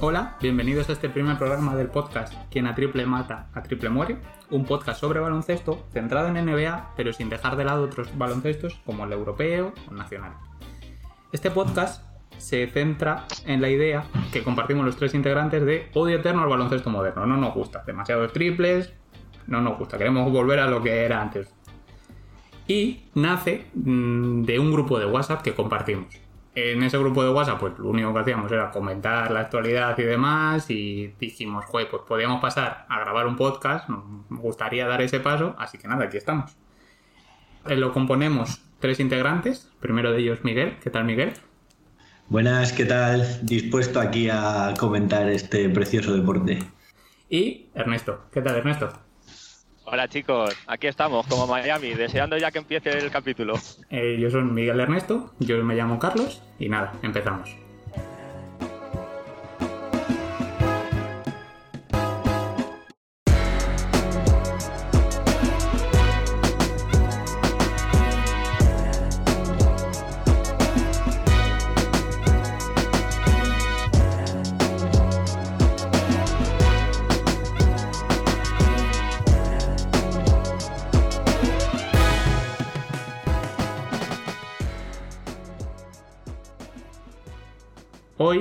Hola, bienvenidos a este primer programa del podcast Quien a triple mata, a triple muere, un podcast sobre baloncesto centrado en NBA, pero sin dejar de lado otros baloncestos como el europeo o el nacional. Este podcast se centra en la idea que compartimos los tres integrantes de odio eterno al baloncesto moderno. No nos gusta, demasiados triples, no nos gusta, queremos volver a lo que era antes. Y nace mm, de un grupo de WhatsApp que compartimos en ese grupo de WhatsApp, pues lo único que hacíamos era comentar la actualidad y demás. Y dijimos, joder, pues podíamos pasar a grabar un podcast. Nos gustaría dar ese paso. Así que nada, aquí estamos. Eh, lo componemos tres integrantes. Primero de ellos, Miguel. ¿Qué tal, Miguel? Buenas, ¿qué tal? Dispuesto aquí a comentar este precioso deporte. Y Ernesto. ¿Qué tal, Ernesto? Hola chicos, aquí estamos como Miami, deseando ya que empiece el capítulo. Eh, yo soy Miguel Ernesto, yo me llamo Carlos y nada, empezamos.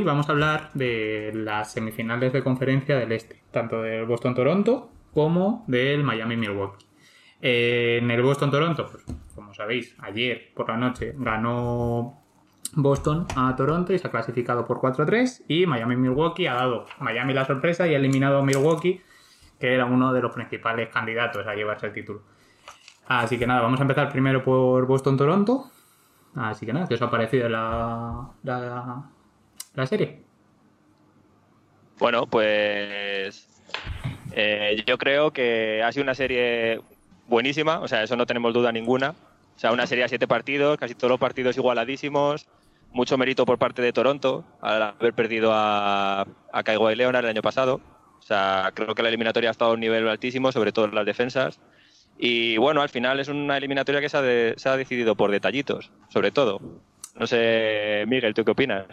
Vamos a hablar de las semifinales de conferencia del Este, tanto del Boston-Toronto como del Miami-Milwaukee. En el Boston-Toronto, pues, como sabéis, ayer por la noche ganó Boston a Toronto y se ha clasificado por 4-3 y Miami-Milwaukee ha dado Miami la sorpresa y ha eliminado a Milwaukee, que era uno de los principales candidatos a llevarse el título. Así que nada, vamos a empezar primero por Boston-Toronto. Así que nada, ¿qué os ha parecido la, la, la serie? Bueno, pues eh, yo creo que ha sido una serie buenísima, o sea, eso no tenemos duda ninguna. O sea, una serie a siete partidos, casi todos los partidos igualadísimos, mucho mérito por parte de Toronto al haber perdido a, a Kawhi Leonard el año pasado. O sea, creo que la eliminatoria ha estado a un nivel altísimo, sobre todo en las defensas. Y bueno, al final es una eliminatoria que se ha, se ha decidido por detallitos, sobre todo. No sé, Miguel, ¿tú qué opinas?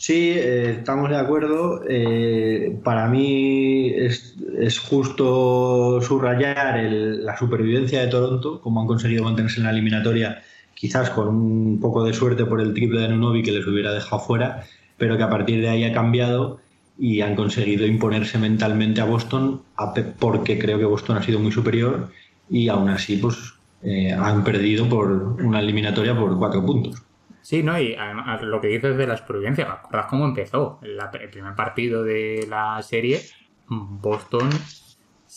Sí, eh, estamos de acuerdo. Eh, para mí es, justo subrayar la supervivencia de Toronto, como han conseguido mantenerse en la eliminatoria, quizás con un poco de suerte por el triple de Nunovi que les hubiera dejado fuera, pero que a partir de ahí ha cambiado y han conseguido imponerse mentalmente a Boston, porque creo que Boston ha sido muy superior y aún así pues eh, han perdido por una eliminatoria por cuatro puntos. Sí, ¿no? Y además, lo que dices de la supervivencia, ¿recuerdas cómo empezó? el primer partido de la serie, Boston,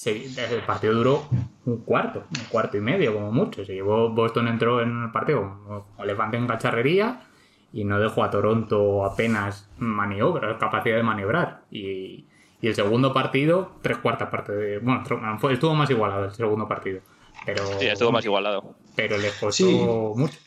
el partido duró un cuarto, un cuarto y medio como mucho. Se llevó, Boston entró en el partido como elefante en cacharrería y no dejó a Toronto apenas maniobra, capacidad de maniobrar. Y, el segundo partido, tres cuartas partes de... Bueno, estuvo más igualado el segundo partido. Pero, sí, estuvo más igualado. Pero le costó mucho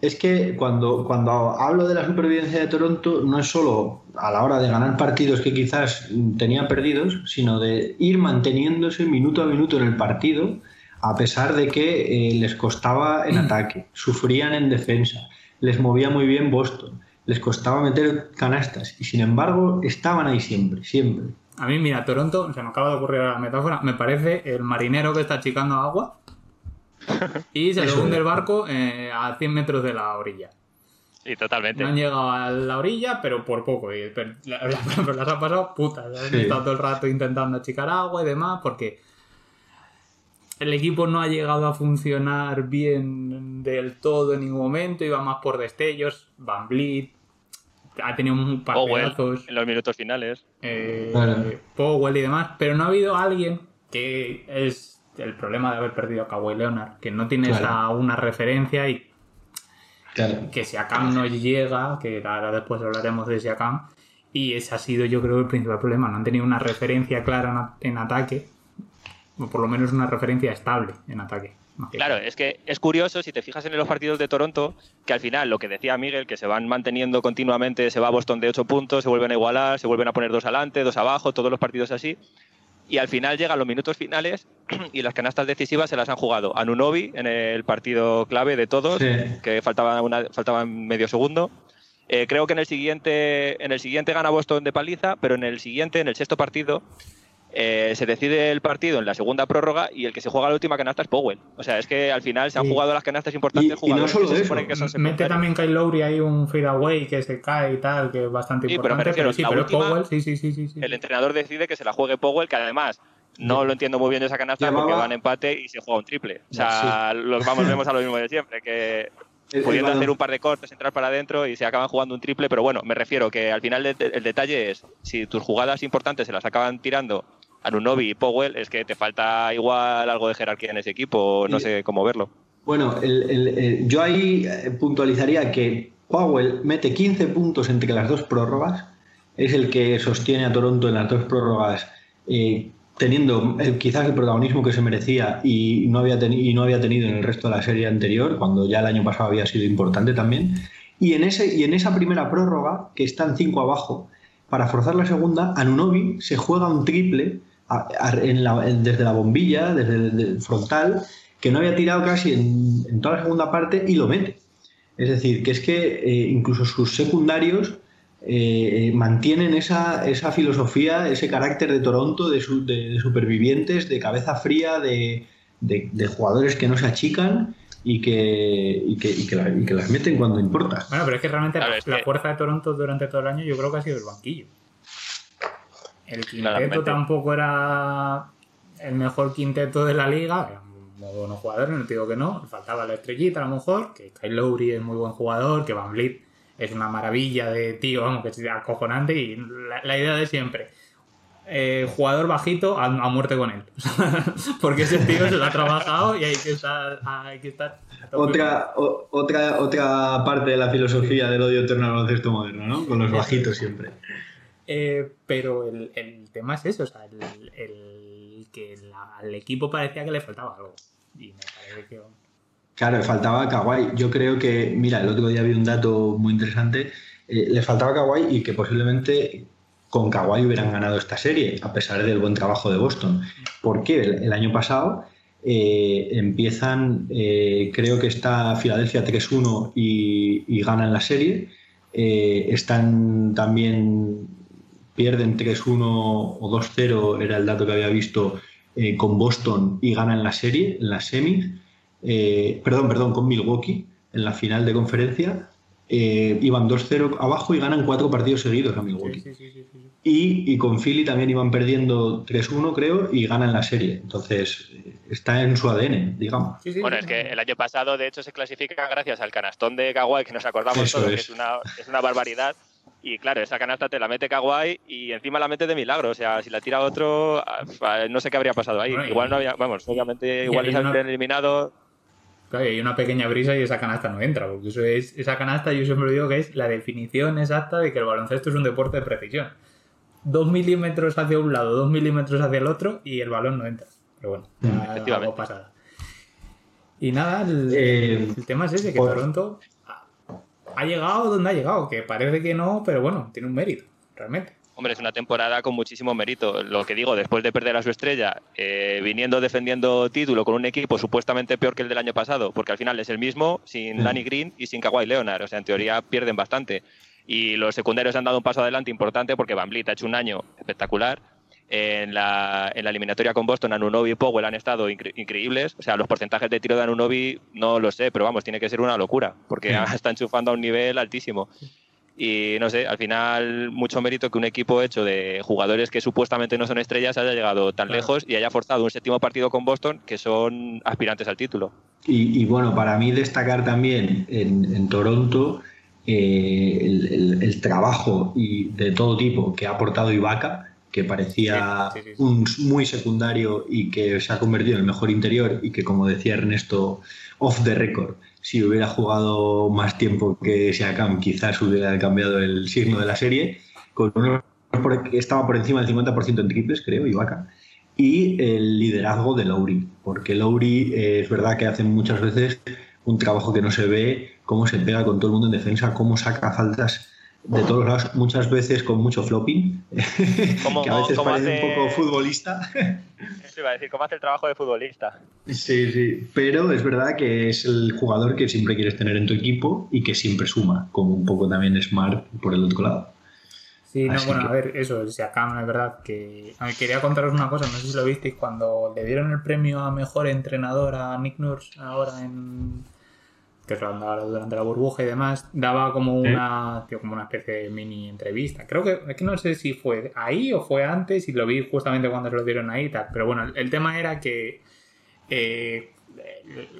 es que cuando, cuando hablo de la supervivencia de Toronto no es solo a la hora de ganar partidos que quizás tenían perdidos, sino de ir manteniéndose minuto a minuto en el partido a pesar de que eh, les costaba en ataque, sufrían en defensa, les movía muy bien Boston, les costaba meter canastas y sin embargo estaban ahí siempre, siempre. A mí, mira, Toronto, se me acaba de ocurrir la metáfora, me parece el marinero que está achicando agua y se le hunde el barco eh, a 100 metros de la orilla. Sí, totalmente. No han llegado a la orilla, pero por poco. Y, las han pasado putas. Han estado todo el rato intentando achicar agua y demás, porque el equipo no ha llegado a funcionar bien del todo en ningún momento. Iba más por destellos. Van Vliet ha tenido un par de en los minutos finales. Eh, Powell y demás. Pero no ha habido alguien que es el problema de haber perdido a Kawhi Leonard, que no tienes a una referencia y que si Akam no llega, que ahora después hablaremos de Siakam, y ese ha sido yo creo el principal problema, no han tenido una referencia clara en, ataque, o por lo menos una referencia estable en ataque. Claro, es que es curioso si te fijas en los partidos de Toronto, que al final lo que decía Miguel, que se van manteniendo continuamente, se va a Boston de 8 puntos, se vuelven a igualar, se vuelven a poner dos adelante, dos abajo, todos los partidos así. Y al final llegan los minutos finales y las canastas decisivas se las han jugado Anunobi en el partido clave de todos, que faltaba, una, faltaba medio segundo. Eh, creo que en el siguiente en el siguiente gana Boston de paliza, pero en el siguiente, en el sexto partido, eh, se decide el partido en la segunda prórroga y el que se juega la última canasta es Powell. O sea, es que al final se han jugado las canastas importantes y, no solo eso. Mete también Kyle Lowry ahí un fadeaway que se cae y tal, que es bastante importante. Pero, sí, pero Powell, sí, sí, sí, sí, El entrenador decide que se la juegue Powell, que además no lo entiendo muy bien esa canasta porque va en empate y se juega un triple. O sea, los, vamos, vemos a lo mismo de siempre, que pudiendo hacer un par de cortes, entrar para adentro y se acaban jugando un triple, pero bueno, me refiero que al final el detalle es, si tus jugadas importantes se las acaban tirando Anunobi y Powell, es que te falta igual algo de jerarquía en ese equipo, no sé cómo verlo. Bueno, yo ahí eh, puntualizaría que Powell mete 15 puntos entre las dos prórrogas, es el que sostiene a Toronto en las dos prórrogas, eh, teniendo quizás el protagonismo que se merecía y no, había y no había tenido en el resto de la serie anterior, cuando ya el año pasado había sido importante también. Y en, ese, y en esa primera prórroga, que están 5 abajo, para forzar la segunda, Anunobi se juega un triple desde la bombilla, desde el frontal, que no había tirado casi en, toda la segunda parte y lo mete. Es decir, que es que eh, incluso sus secundarios eh, mantienen esa, esa, filosofía, ese carácter de Toronto, de, de, supervivientes, de cabeza fría, de, de, jugadores que no se achican y que, y que, y que, las meten cuando importa. Bueno, pero es que realmente la, fuerza de Toronto durante todo el año yo creo que ha sido el banquillo. El quinteto tampoco era el mejor quinteto de la liga. Eran muy buenos jugadores, no te digo que no. Faltaba la estrellita a lo mejor, que Kyle Lowry es muy buen jugador, que Van Vliet es una maravilla de tío, vamos, que es acojonante. Y la, idea de siempre. Eh, jugador bajito a, muerte con él. Porque ese tío se lo ha trabajado y hay que estar. Hay que estar otra, otra, otra parte de la filosofía del odio eterno al baloncesto moderno, ¿no? Con los bajitos siempre. Eh, pero el, el, tema es eso, o sea, el, el que al equipo parecía que le faltaba algo. Y me parece que... Claro, le faltaba Kawhi. Yo creo que, mira, el otro día vi un dato muy interesante. Eh, le faltaba Kawhi y que posiblemente con Kawhi hubieran ganado esta serie, a pesar del buen trabajo de Boston. Porque el, año pasado eh, empiezan, creo que está Filadelfia 3-1 y, y, ganan la serie. están también pierden 3-1 o 2-0, era el dato que había visto eh, con Boston y ganan la serie, en la semi, eh, perdón, perdón, con Milwaukee en la final de conferencia. Eh, iban 2-0 abajo y ganan cuatro partidos seguidos a Milwaukee. y, y, con Philly también iban perdiendo 3-1, creo, y ganan la serie. Entonces, está en su ADN, digamos. bueno, es que el año pasado, de hecho, se clasifica gracias al canastón de Kawhi, que nos acordamos todos, que es una, es una barbaridad. Y claro, esa canasta te la mete Kawhi y encima la mete de milagro. O sea, si la tira otro, ah, no sé qué habría pasado ahí. igual no había, vamos, obviamente, igual les habrían eliminado. Claro, hay una pequeña brisa y esa canasta no entra, porque eso es, esa canasta yo siempre digo que es la definición exacta de que el baloncesto es un deporte de precisión. Dos milímetros hacia un lado, dos milímetros hacia el otro y el balón no entra. Pero bueno, Efectivamente. pasada. Y nada, el, eh, tema es ese, que Toronto ha llegado donde ha llegado, que parece que no, pero bueno, tiene un mérito, realmente. Hombre, es una temporada con muchísimo mérito. Lo que digo, después de perder a su estrella, eh, viniendo defendiendo título con un equipo supuestamente peor que el del año pasado, porque al final es el mismo, sin. Danny Green y sin Kawhi Leonard. O sea, en teoría pierden bastante. Y los secundarios han dado un paso adelante importante porque Van Vliet ha hecho un año espectacular en la, en la eliminatoria con Boston, Anunobi y Powell han estado increíbles. O sea, los porcentajes de tiro de Anunobi no lo sé, pero vamos, tiene que ser una locura, porque está enchufando a un nivel altísimo. Y no sé, al final, mucho mérito que un equipo hecho de jugadores que supuestamente no son estrellas haya llegado tan lejos y haya forzado un séptimo partido con Boston, que son aspirantes al título. Y, bueno, para mí destacar también en, Toronto eh, el, el, trabajo y de todo tipo que ha aportado Ibaka que parecía un muy secundario y que se ha convertido en el mejor interior y que, como decía Ernesto, off the record, si hubiera jugado más tiempo que Siakam, quizás hubiera cambiado el signo de la serie, con uno que estaba por encima del 50% en triples, creo, Ibaka. y el liderazgo de Lowry, porque Lowry eh, es verdad que hace muchas veces un trabajo que no se ve, cómo se pega con todo el mundo en defensa, cómo saca faltas de todos lados, muchas veces con mucho flopping, que a veces parece un poco futbolista. Sí, iba a decir, ¿cómo hace el trabajo de futbolista? Sí, sí, pero es verdad que es el jugador que siempre quieres tener en tu equipo y que siempre suma, como un poco también Smart por el otro lado. Sí, no, bueno, a ver, eso, el Siakam, es verdad que... A quería contaros una cosa, no sé si lo visteis, cuando le dieron el premio a Mejor Entrenador a Nick Nurse ahora en... que se dado durante la burbuja y demás, daba como una, como una especie de mini entrevista. Creo que, es que no sé si fue ahí o fue antes y lo vi justamente cuando se lo dieron ahí y tal, pero bueno, el tema era que... Eh,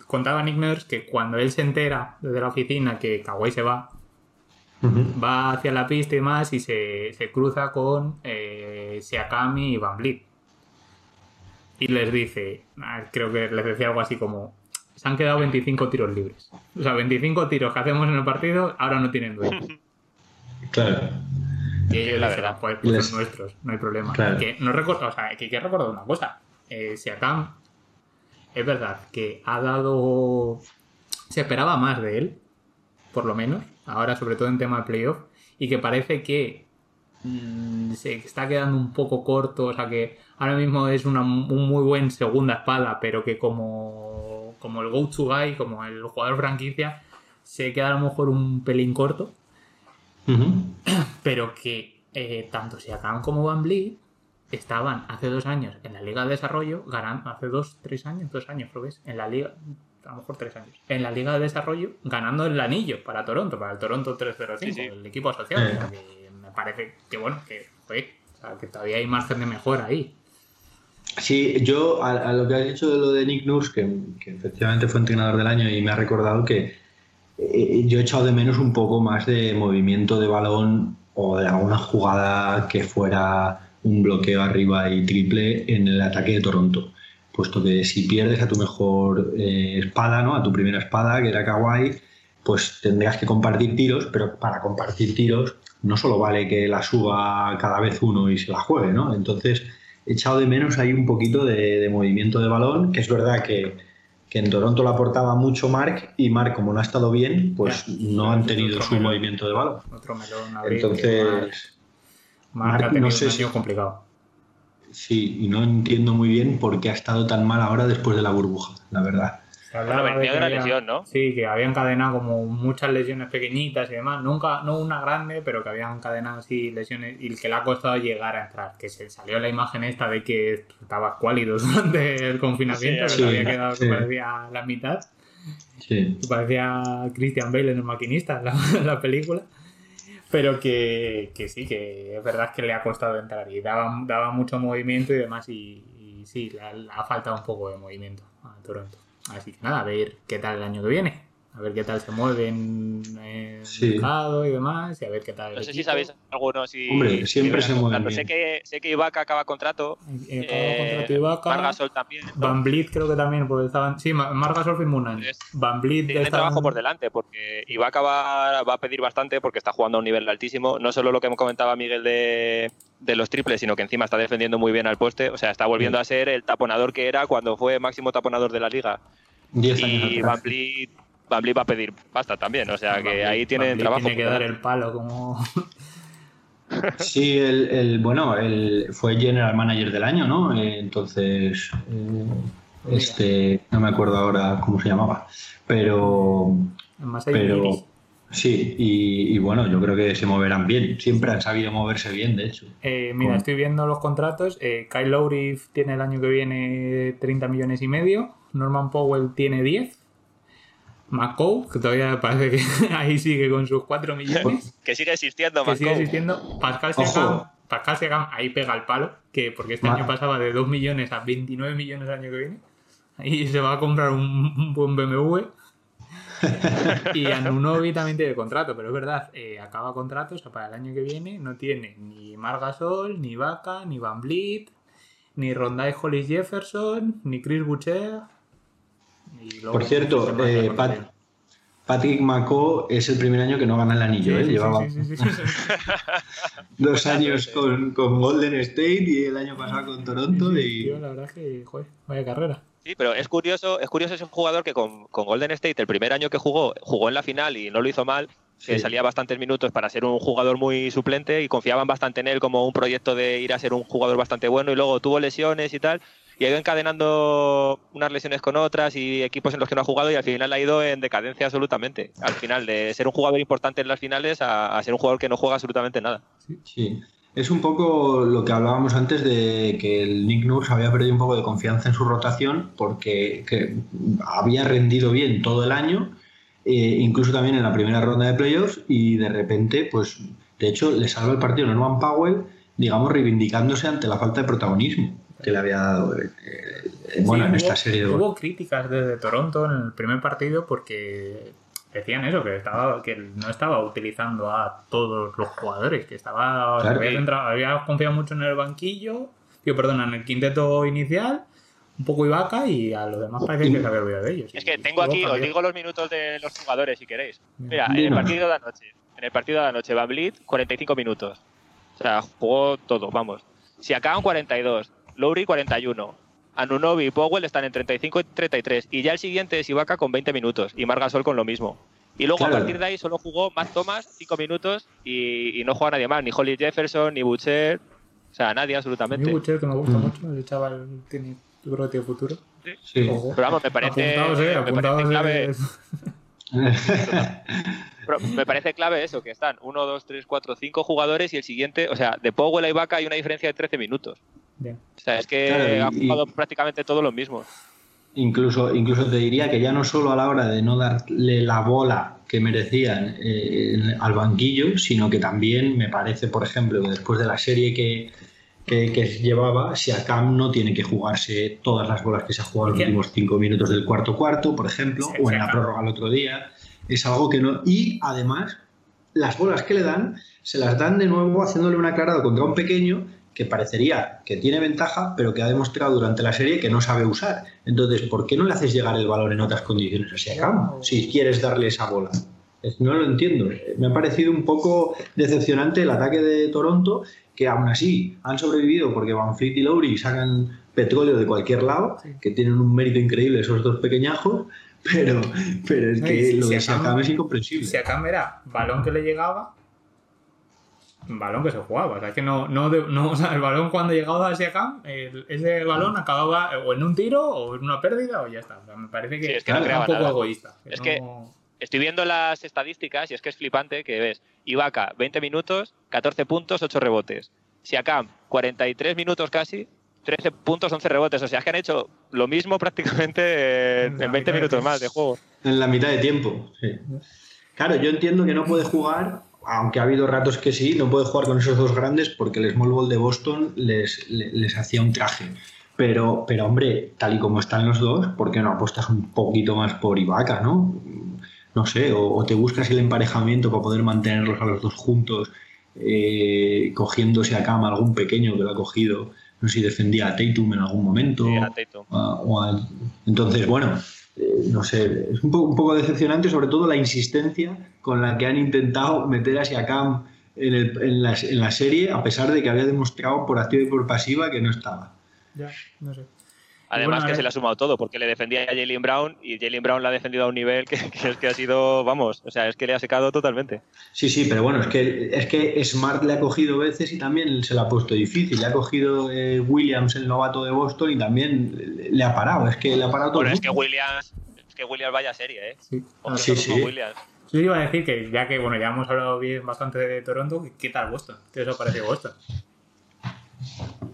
contaba Nick Nurse que cuando él se entera desde la oficina que Kawhi se va, Va hacia la pista y más y se, cruza con eh, Siakami y Van Vliet. Y les dice, ah, creo que les decía algo así como, se han quedado 25 tiros libres. O sea, 25 tiros que hacemos en el partido ahora no tienen dueño. Claro. Y ellos la verdad, pues, pues son nuestros, no hay problema. Que no recuerdo, o sea, que hay que recordar una cosa. Eh, Siakam, es verdad que ha dado. Se esperaba más de él, por lo menos ahora sobre todo en tema de playoff, y que parece que mm, se está quedando un poco corto, o sea que ahora mismo es una, un muy buen segunda espada, pero que como, como el go-to guy, como el jugador franquicia, se queda a lo mejor un pelín corto, pero que eh, tanto Siakam como Van Vliet estaban hace dos años en la Liga de Desarrollo, ganando, hace dos, tres años, dos años creo que es, en la Liga, a lo mejor tres años, en la Liga de Desarrollo, ganando el anillo para Toronto, para el Toronto 305, el equipo asociado. me parece que, bueno, que, que todavía hay margen de mejora ahí. Sí, yo a, lo que has dicho de lo de Nick Nurse, que, efectivamente fue entrenador del año y me ha recordado que eh, yo he echado de menos un poco más de movimiento de balón o de alguna jugada que fuera un bloqueo arriba y triple en el ataque de Toronto puesto que si pierdes a tu mejor eh, espada, ¿no? a tu primera espada, que era Kawaii, pues tendrías que compartir tiros, pero para compartir tiros no solo vale que la suba cada vez uno y se la juegue, ¿no? Entonces he echado de menos ahí un poquito de, movimiento de balón, que es verdad que, en Toronto lo aportaba mucho Mark y Mark como no ha estado bien, pues no han tenido su movimiento de balón. Otro melón Entonces, Mark, no sé si complicado. Sí, y no entiendo muy bien por qué ha estado tan mal ahora después de la burbuja, la verdad. Hablaba de, una lesión, ¿no? Sí, que había encadenado como muchas lesiones pequeñitas y demás. Nunca, no una grande, pero que habían encadenado así lesiones y que le ha costado llegar a entrar. Que se salió la imagen esta de que estaba cuálido durante el confinamiento, que había quedado que parecía la mitad. Sí. parecía Christian Bale en el maquinista, la, la película pero que, sí, que es verdad que le ha costado entrar y daba, daba mucho movimiento y demás y, sí, le ha, faltado un poco de movimiento a Toronto. Así que nada, a ver qué tal el año que viene a ver qué tal se mueven en el mercado y demás, y a ver qué tal. No sé si sabéis algunos si. Hombre, siempre se mueven. Sé que, sé que Ibaka acaba contrato. Eh, acaba contrato Ibaka. Margasol también. Van Blit creo que también, porque estaban. Sí, Margasol firmó un año. Van Blit. Tiene trabajo por delante, porque Ibaka va, va a pedir bastante porque está jugando a un nivel altísimo. No solo lo que me comentaba Miguel de, de los triples, sino que encima está defendiendo muy bien al poste. O sea, está volviendo a ser el taponador que era cuando fue máximo taponador de la liga. Diez y Van va a pedir pasta también, o sea que ahí tiene trabajo. Tiene que dar el palo como... sí, el, bueno, el, fue general manager del año, ¿no? Eh, entonces, eh, este, no me acuerdo ahora cómo se llamaba, pero... pero Sí, y, bueno, yo creo que se moverán bien. Siempre han sabido moverse bien, de hecho. Eh, mira, estoy viendo los contratos. Kyle Lowry tiene el año que viene 30 millones y medio. Norman Powell tiene 10. Macau, que todavía parece que ahí sigue con sus 4 millones. que sigue existiendo, que sigue existiendo. Pascal Siakam, Pascal ahí pega el palo, que porque este año pasaba de 2 millones a 29 millones el año que viene. Ahí se va a comprar un, buen BMW. y Anunobi también tiene contrato, pero es verdad, eh, acaba contrato, o sea, para el año que viene no tiene ni Margasol, ni Vaca, ni Van Vliet, ni Rondai Hollis Jefferson, ni Chris Boucher, por cierto, eh, Patrick McCaw es el primer año que no gana el anillo, ¿eh? Llevaba dos años con, Golden State y el año pasado con Toronto. y... la verdad que, joder, vaya carrera. Sí, pero es curioso, es curioso, es un jugador que con, Golden State, el primer año que jugó, jugó en la final y no lo hizo mal, que salía bastantes minutos para ser un jugador muy suplente y confiaban bastante en él como un proyecto de ir a ser un jugador bastante bueno y luego tuvo lesiones y tal y ha ido encadenando unas lesiones con otras y equipos en los que no ha jugado y al final ha ido en decadencia absolutamente. Al final, de ser un jugador importante en las finales a, ser un jugador que no juega absolutamente nada. Sí, Es un poco lo que hablábamos antes de que el Nick Nurse había perdido un poco de confianza en su rotación porque había rendido bien todo el año, eh, incluso también en la primera ronda de playoffs y de repente, pues, de hecho, le salva el partido Norman Powell, digamos, reivindicándose ante la falta de protagonismo que le había dado eh, eh, bueno, en esta serie. Hubo críticas desde Toronto en el primer partido porque decían eso, que estaba que no estaba utilizando a todos los jugadores, que estaba había, confiado mucho en el banquillo, tío, perdona, en el quinteto inicial, un poco Ibaka y a los demás parece que se había olvidado de ellos. Es que tengo aquí, os digo los minutos de los jugadores si queréis. Mira, en el partido de anoche, en el partido de anoche, Van Vliet, 45 minutos. O sea, jugó todo, vamos. Si acaban 42, Lowry 41. Anunobi y Powell están en 35 y 33. Y ya el siguiente es Ibaka con 20 minutos. Y Margasol con lo mismo. Y luego a partir de ahí solo jugó Matt Thomas 5 minutos y, no juega nadie más. Ni Holly Jefferson, ni Butcher. O sea, nadie absolutamente. Ni Butcher, que me gusta mm. mucho. El chaval tiene, yo creo que tiene futuro. Sí. Pero vamos, me parece, eh, me parece clave. me parece clave eso, que están 1, 2, 3, 4, 5 jugadores y el siguiente, o sea, de Powell a Ibaka hay una diferencia de 13 minutos. O sea, es que han jugado prácticamente todos los mismos. Incluso, incluso te diría que ya no solo a la hora de no darle la bola que merecían eh, al banquillo, sino que también me parece, por ejemplo, que después de la serie que, que, llevaba, si Cam no tiene que jugarse todas las bolas que se ha jugado en los últimos cinco minutos del cuarto cuarto, por ejemplo, o en la prórroga el otro día, es algo que no. Y además, las bolas que le dan, se las dan de nuevo haciéndole un aclarado contra un pequeño que parecería que tiene ventaja, pero que ha demostrado durante la serie que no sabe usar. Entonces, ¿por qué no le haces llegar el valor en otras condiciones a Siakam si quieres darle esa bola? No lo entiendo. Me ha parecido un poco decepcionante el ataque de Toronto, que aún así han sobrevivido porque Van Fleet y Lowry sacan petróleo de cualquier lado, que tienen un mérito increíble esos dos pequeñajos, pero, pero es que lo de Siakam es incomprensible. Siakam era balón que le llegaba, balón que se jugaba. O sea, que no, no, no o sea, el balón cuando llegaba hacia acá, ese balón acababa o en un tiro o en una pérdida o ya está. O sea, me parece que, es, que un poco egoísta. es que estoy viendo las estadísticas y es que es flipante que ves Ibaka, 20 minutos, 14 puntos, 8 rebotes. Siakam, 43 minutos casi, 13 puntos, 11 rebotes. O sea, es que han hecho lo mismo prácticamente en, en 20 minutos más de juego. En la mitad de tiempo, sí. Claro, yo entiendo que no puede jugar aunque ha habido ratos que sí, no puede jugar con esos dos grandes porque el Small Ball de Boston les, les, hacía un traje. Pero, pero, hombre, tal y como están los dos, ¿por qué no apuestas un poquito más por Ibaka, no? No sé, o, te buscas el emparejamiento para poder mantenerlos a los dos juntos, eh, cogiéndose a cama algún pequeño que lo ha cogido, no sé si defendía a Tatum en algún momento. Sí, a Tatum. entonces, bueno, eh, no sé, es un poco, un poco, decepcionante, sobre todo la insistencia con la que han intentado meter a Siakam en, el, en, la, en, la, serie, a pesar de que había demostrado por activa y por pasiva que no estaba. Ya, no sé. Además que se le ha sumado todo, porque le defendía a Jalen Brown y Jalen Brown la ha defendido a un nivel que, es que ha sido, vamos, o sea, es que le ha secado totalmente. Sí, sí, pero bueno, es que, es que Smart le ha cogido veces y también se le ha puesto difícil. Le ha cogido eh, Williams, el novato de Boston, y también le ha parado. Es que le ha parado todo. Pero es que Williams, es que Williams vaya serie, ¿eh? Sí, sí. sí. Yo iba a decir que ya que, bueno, ya hemos hablado bien bastante de Toronto, ¿qué tal Boston? ¿Qué os ha parecido Boston?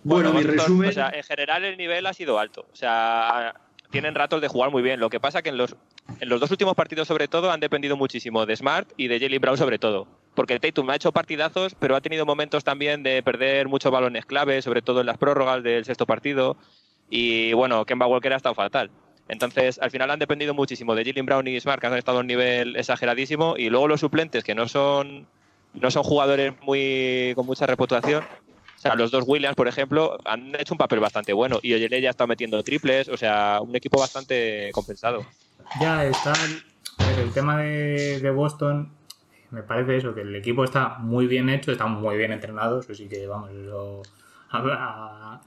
Bueno, mi resumen. O sea, en general el nivel ha sido alto. O sea, tienen ratos de jugar muy bien. Lo que pasa que en los, en los dos últimos partidos, sobre todo, han dependido muchísimo de Smart y de Jelly Brown, sobre todo. Porque Tatum ha hecho partidazos, pero ha tenido momentos también de perder muchos balones clave, sobre todo en las prórrogas del sexto partido. Y bueno, Kemba Walker ha estado fatal. Entonces, al final han dependido muchísimo de Jalen Brown y Smart, que han estado a un nivel exageradísimo. Y luego los suplentes, que no son, no son jugadores muy, con mucha reputación, sea, los dos Williams, por ejemplo, han hecho un papel bastante bueno y Oyele ya está metiendo triples, o sea, un equipo bastante compensado. Ya están. ver, el tema de, de Boston, me parece eso, que el equipo está muy bien hecho, está muy bien entrenado, eso sí que, vamos, lo, a,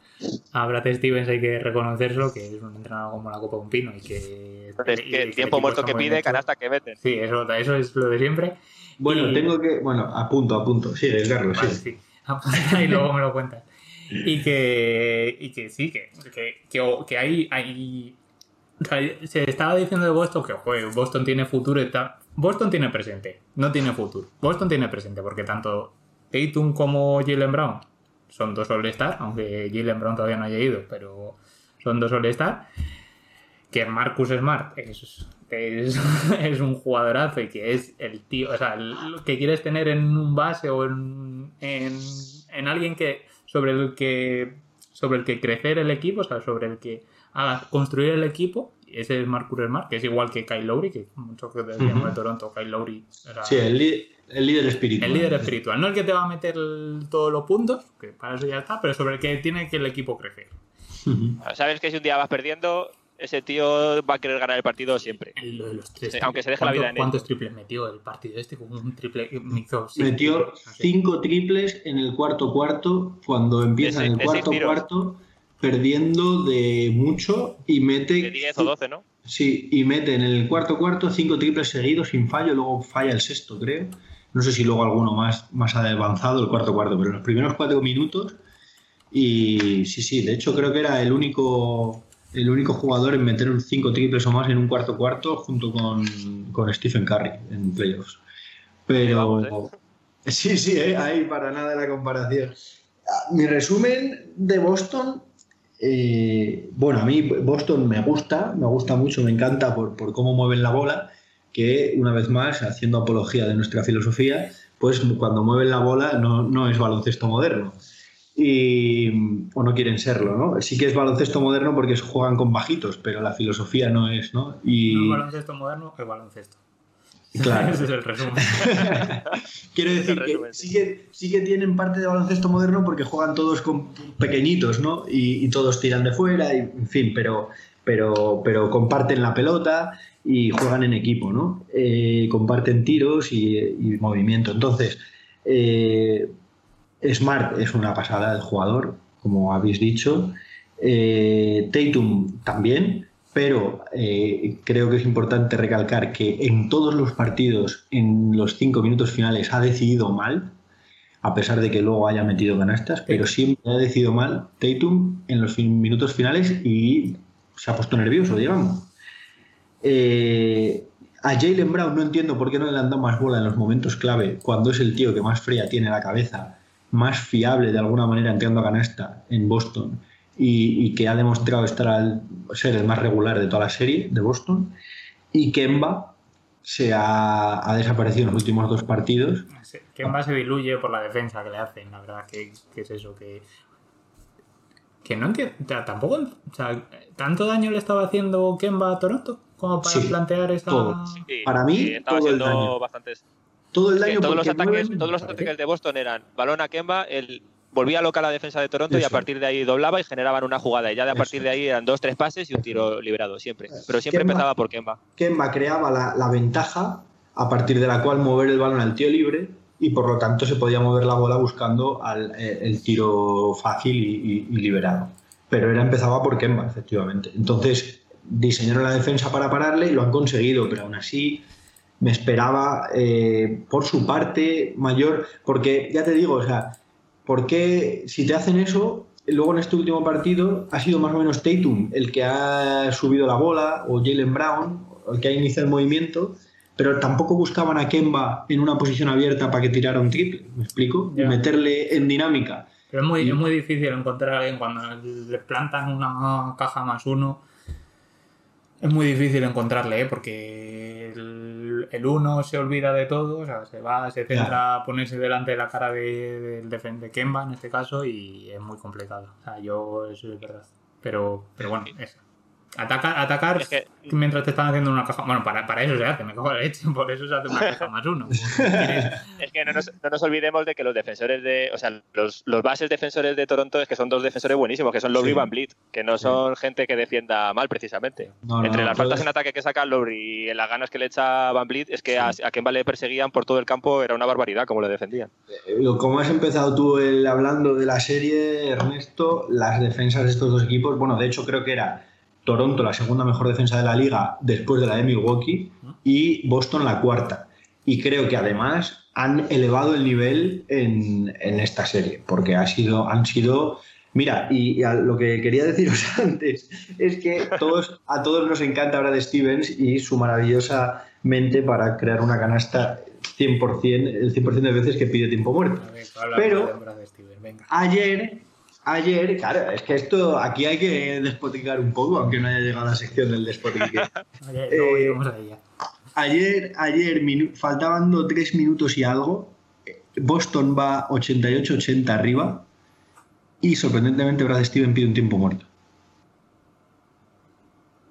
a Brad Stevens hay que reconocerlo, que es un entrenador como la Copa de un Pino y que... Es y que el tiempo equipo muerto está que pide, hecho. canasta que meten. Sí, eso, eso es lo de siempre. Bueno, Y- tengo que. Bueno, a punto, a punto. Sí, Carlos, Vale, sí. Apunta y luego me lo cuentas. Y que, y que sí, que, que, que, que hay, hay... o sea, se estaba diciendo de Boston que joder, Boston tiene futuro y tal. Boston tiene presente, no tiene futuro. Boston tiene presente porque tanto Tatum como Jalen Brown son dos All-Star, aunque Jalen Brown todavía no haya ido, pero son dos All-Star. Que Marcus Smart es, es, es un jugadorazo y que es el tío, o sea, el- lo que quieres tener en un base o en, en, en alguien que sobre el que sobre el que crecer el equipo, o sea, sobre el que haga construir el equipo, ese es Marcus Smart, que es igual que Kyle Lowry, que muchos que decíamos Ujú. de Toronto, Kyle Lowry era Sí, el, el líder espiritual. el líder espiritual, no el que te va a meter el- todos los puntos, que para eso ya está, pero sobre el que tiene que el equipo crecer. Sabes que si un día vas perdiendo, ese tío va a querer ganar el partido siempre. El- lo de los tres Sí, triples. aunque se deje la ¿Cuánto- vida en ello. ¿Cuántos triples metió el partido este? Un triple hizo Metió triples, no sé. cinco triples en el cuarto cuarto, cuando empieza De en el de cuarto cuarto, perdiendo de mucho y mete... De 10 o 12, ¿no? Sí, y mete en el cuarto cuarto cinco triples seguidos sin fallo, luego falla el sexto, creo. No sé si luego alguno más, más avanzado el cuarto cuarto, pero en los primeros cuatro minutos. Y sí, sí, de hecho creo que era el único, el único jugador en meter un cinco triples o más en un cuarto cuarto junto con, con Stephen Curry en playoffs. Pero Vamos, sí, sí, eh, ahí para nada la comparación. Ah, Mi resumen de Boston eh, bueno, a mí Boston me gusta, me gusta mucho, me encanta por, por cómo mueven la bola, que una vez más, haciendo apología de nuestra filosofía, pues cuando mueven la bola no, no es baloncesto moderno. Y, o no quieren serlo, ¿no? Sí que es baloncesto moderno porque juegan con bajitos, pero la filosofía no es, ¿no? Y, No baloncesto moderno, es baloncesto. Claro. Ese es el resumen. Quiero decir que sí sí. que sí que tienen parte de baloncesto moderno porque juegan todos con pequeñitos, ¿no? Y, y todos tiran de fuera, y, en fin, pero, pero, pero comparten la pelota y juegan en equipo, ¿no? Eh, comparten tiros y, y movimiento. Entonces, eh, Smart es una pasada del jugador, como habéis dicho. Eh, Tatum también, pero eh, creo que es importante recalcar que en todos los partidos, en los cinco minutos finales, ha decidido mal, a pesar de que luego haya metido canastas, pero siempre ha decidido mal Tatum en los minutos finales y se ha puesto nervioso, digamos. Eh, a Jalen Brown no entiendo por qué no le han dado más bola en los momentos clave, cuando es el tío que más fría tiene la cabeza, más fiable de alguna manera entrando a canasta en Boston y, y que ha demostrado estar al ser el más regular de toda la serie de Boston. Y Kemba se ha, ha desaparecido en los últimos dos partidos. Kemba se diluye por la defensa que le hacen, la verdad que, que es eso, que... Que no entiendo, o sea, tampoco, o sea, ¿tanto daño le estaba haciendo Kemba a Toronto como para Sí, plantear esa... todo. Sí, Para mí, sí, estaba todo el daño. bastantes. Todo el Sí, daño todos los ataques, todos los ataques de Boston eran balón a Kemba, el volvía loca la defensa de Toronto y a partir de ahí doblaba y generaban una jugada. Y ya de a Eso. partir de ahí eran dos, tres pases y un tiro liberado, siempre. Pero siempre Kemba- empezaba por Kemba. Kemba creaba la, la ventaja a partir de la cual mover el balón al tío libre y por lo tanto se podía mover la bola buscando al, eh, el tiro fácil y, y- y liberado. Pero era empezaba por Kemba, efectivamente. Entonces diseñaron la defensa para pararle y lo han conseguido, pero aún así me esperaba eh, por su parte mayor, porque ya te digo, o sea, ¿por qué si te hacen eso, luego en este último partido ha sido más o menos Tatum el que ha subido la bola, o Jalen Brown, el que ha iniciado el movimiento, pero tampoco buscaban a Kemba en una posición abierta para que tirara un triple, ¿me explico? Y meterle en dinámica. Pero es muy, Y- es muy difícil encontrar a alguien cuando le plantan una caja más uno. Es muy difícil encontrarle, ¿eh? porque el, el uno se olvida de todo, o sea, se va, se centra a ponerse delante de la cara de, del defen- de Kemba en este caso y es muy complicado. O sea, yo, eso es verdad. Pero, pero bueno, eso. Atacar, atacar Es que- mientras te están haciendo una caja. Bueno, para, para eso se hace, me cago en la leche. Por eso se hace una caja más uno. Es que no nos, no nos olvidemos de que los defensores de. O sea, los, los bases defensores de Toronto es que son dos defensores buenísimos, que son Lowry Sí. y Van Vliet, que no son gente que defienda mal precisamente. No, Entre no, las faltas en ataque que saca Lowry y en las ganas que le echa Van Vliet, es que a, a Kemba le perseguían por todo el campo, era una barbaridad como le defendían. Eh, Como has empezado tú el, hablando de la serie, Ernesto, las defensas de estos dos equipos, bueno, de hecho creo que era Toronto la segunda mejor defensa de la liga después de la de Milwaukee y Boston la cuarta. Y creo que además han elevado el nivel en, en esta serie, porque ha sido, han sido... Mira, y, y a lo que quería deciros antes es que todos, a todos nos encanta Brad Stevens y su maravillosa mente para crear una canasta 100%, el 100% de veces que pide tiempo muerto. Ver, Pero- de Brad Stevens, venga. Ayer, ayer, claro, es que esto aquí hay que despotricar un poco, aunque no haya llegado a la sección del despotrique. Oye, eh, a ella. ayer, ayer faltando tres minutos y algo, Boston va 88-80 arriba y sorprendentemente Brad Steven pide un tiempo muerto.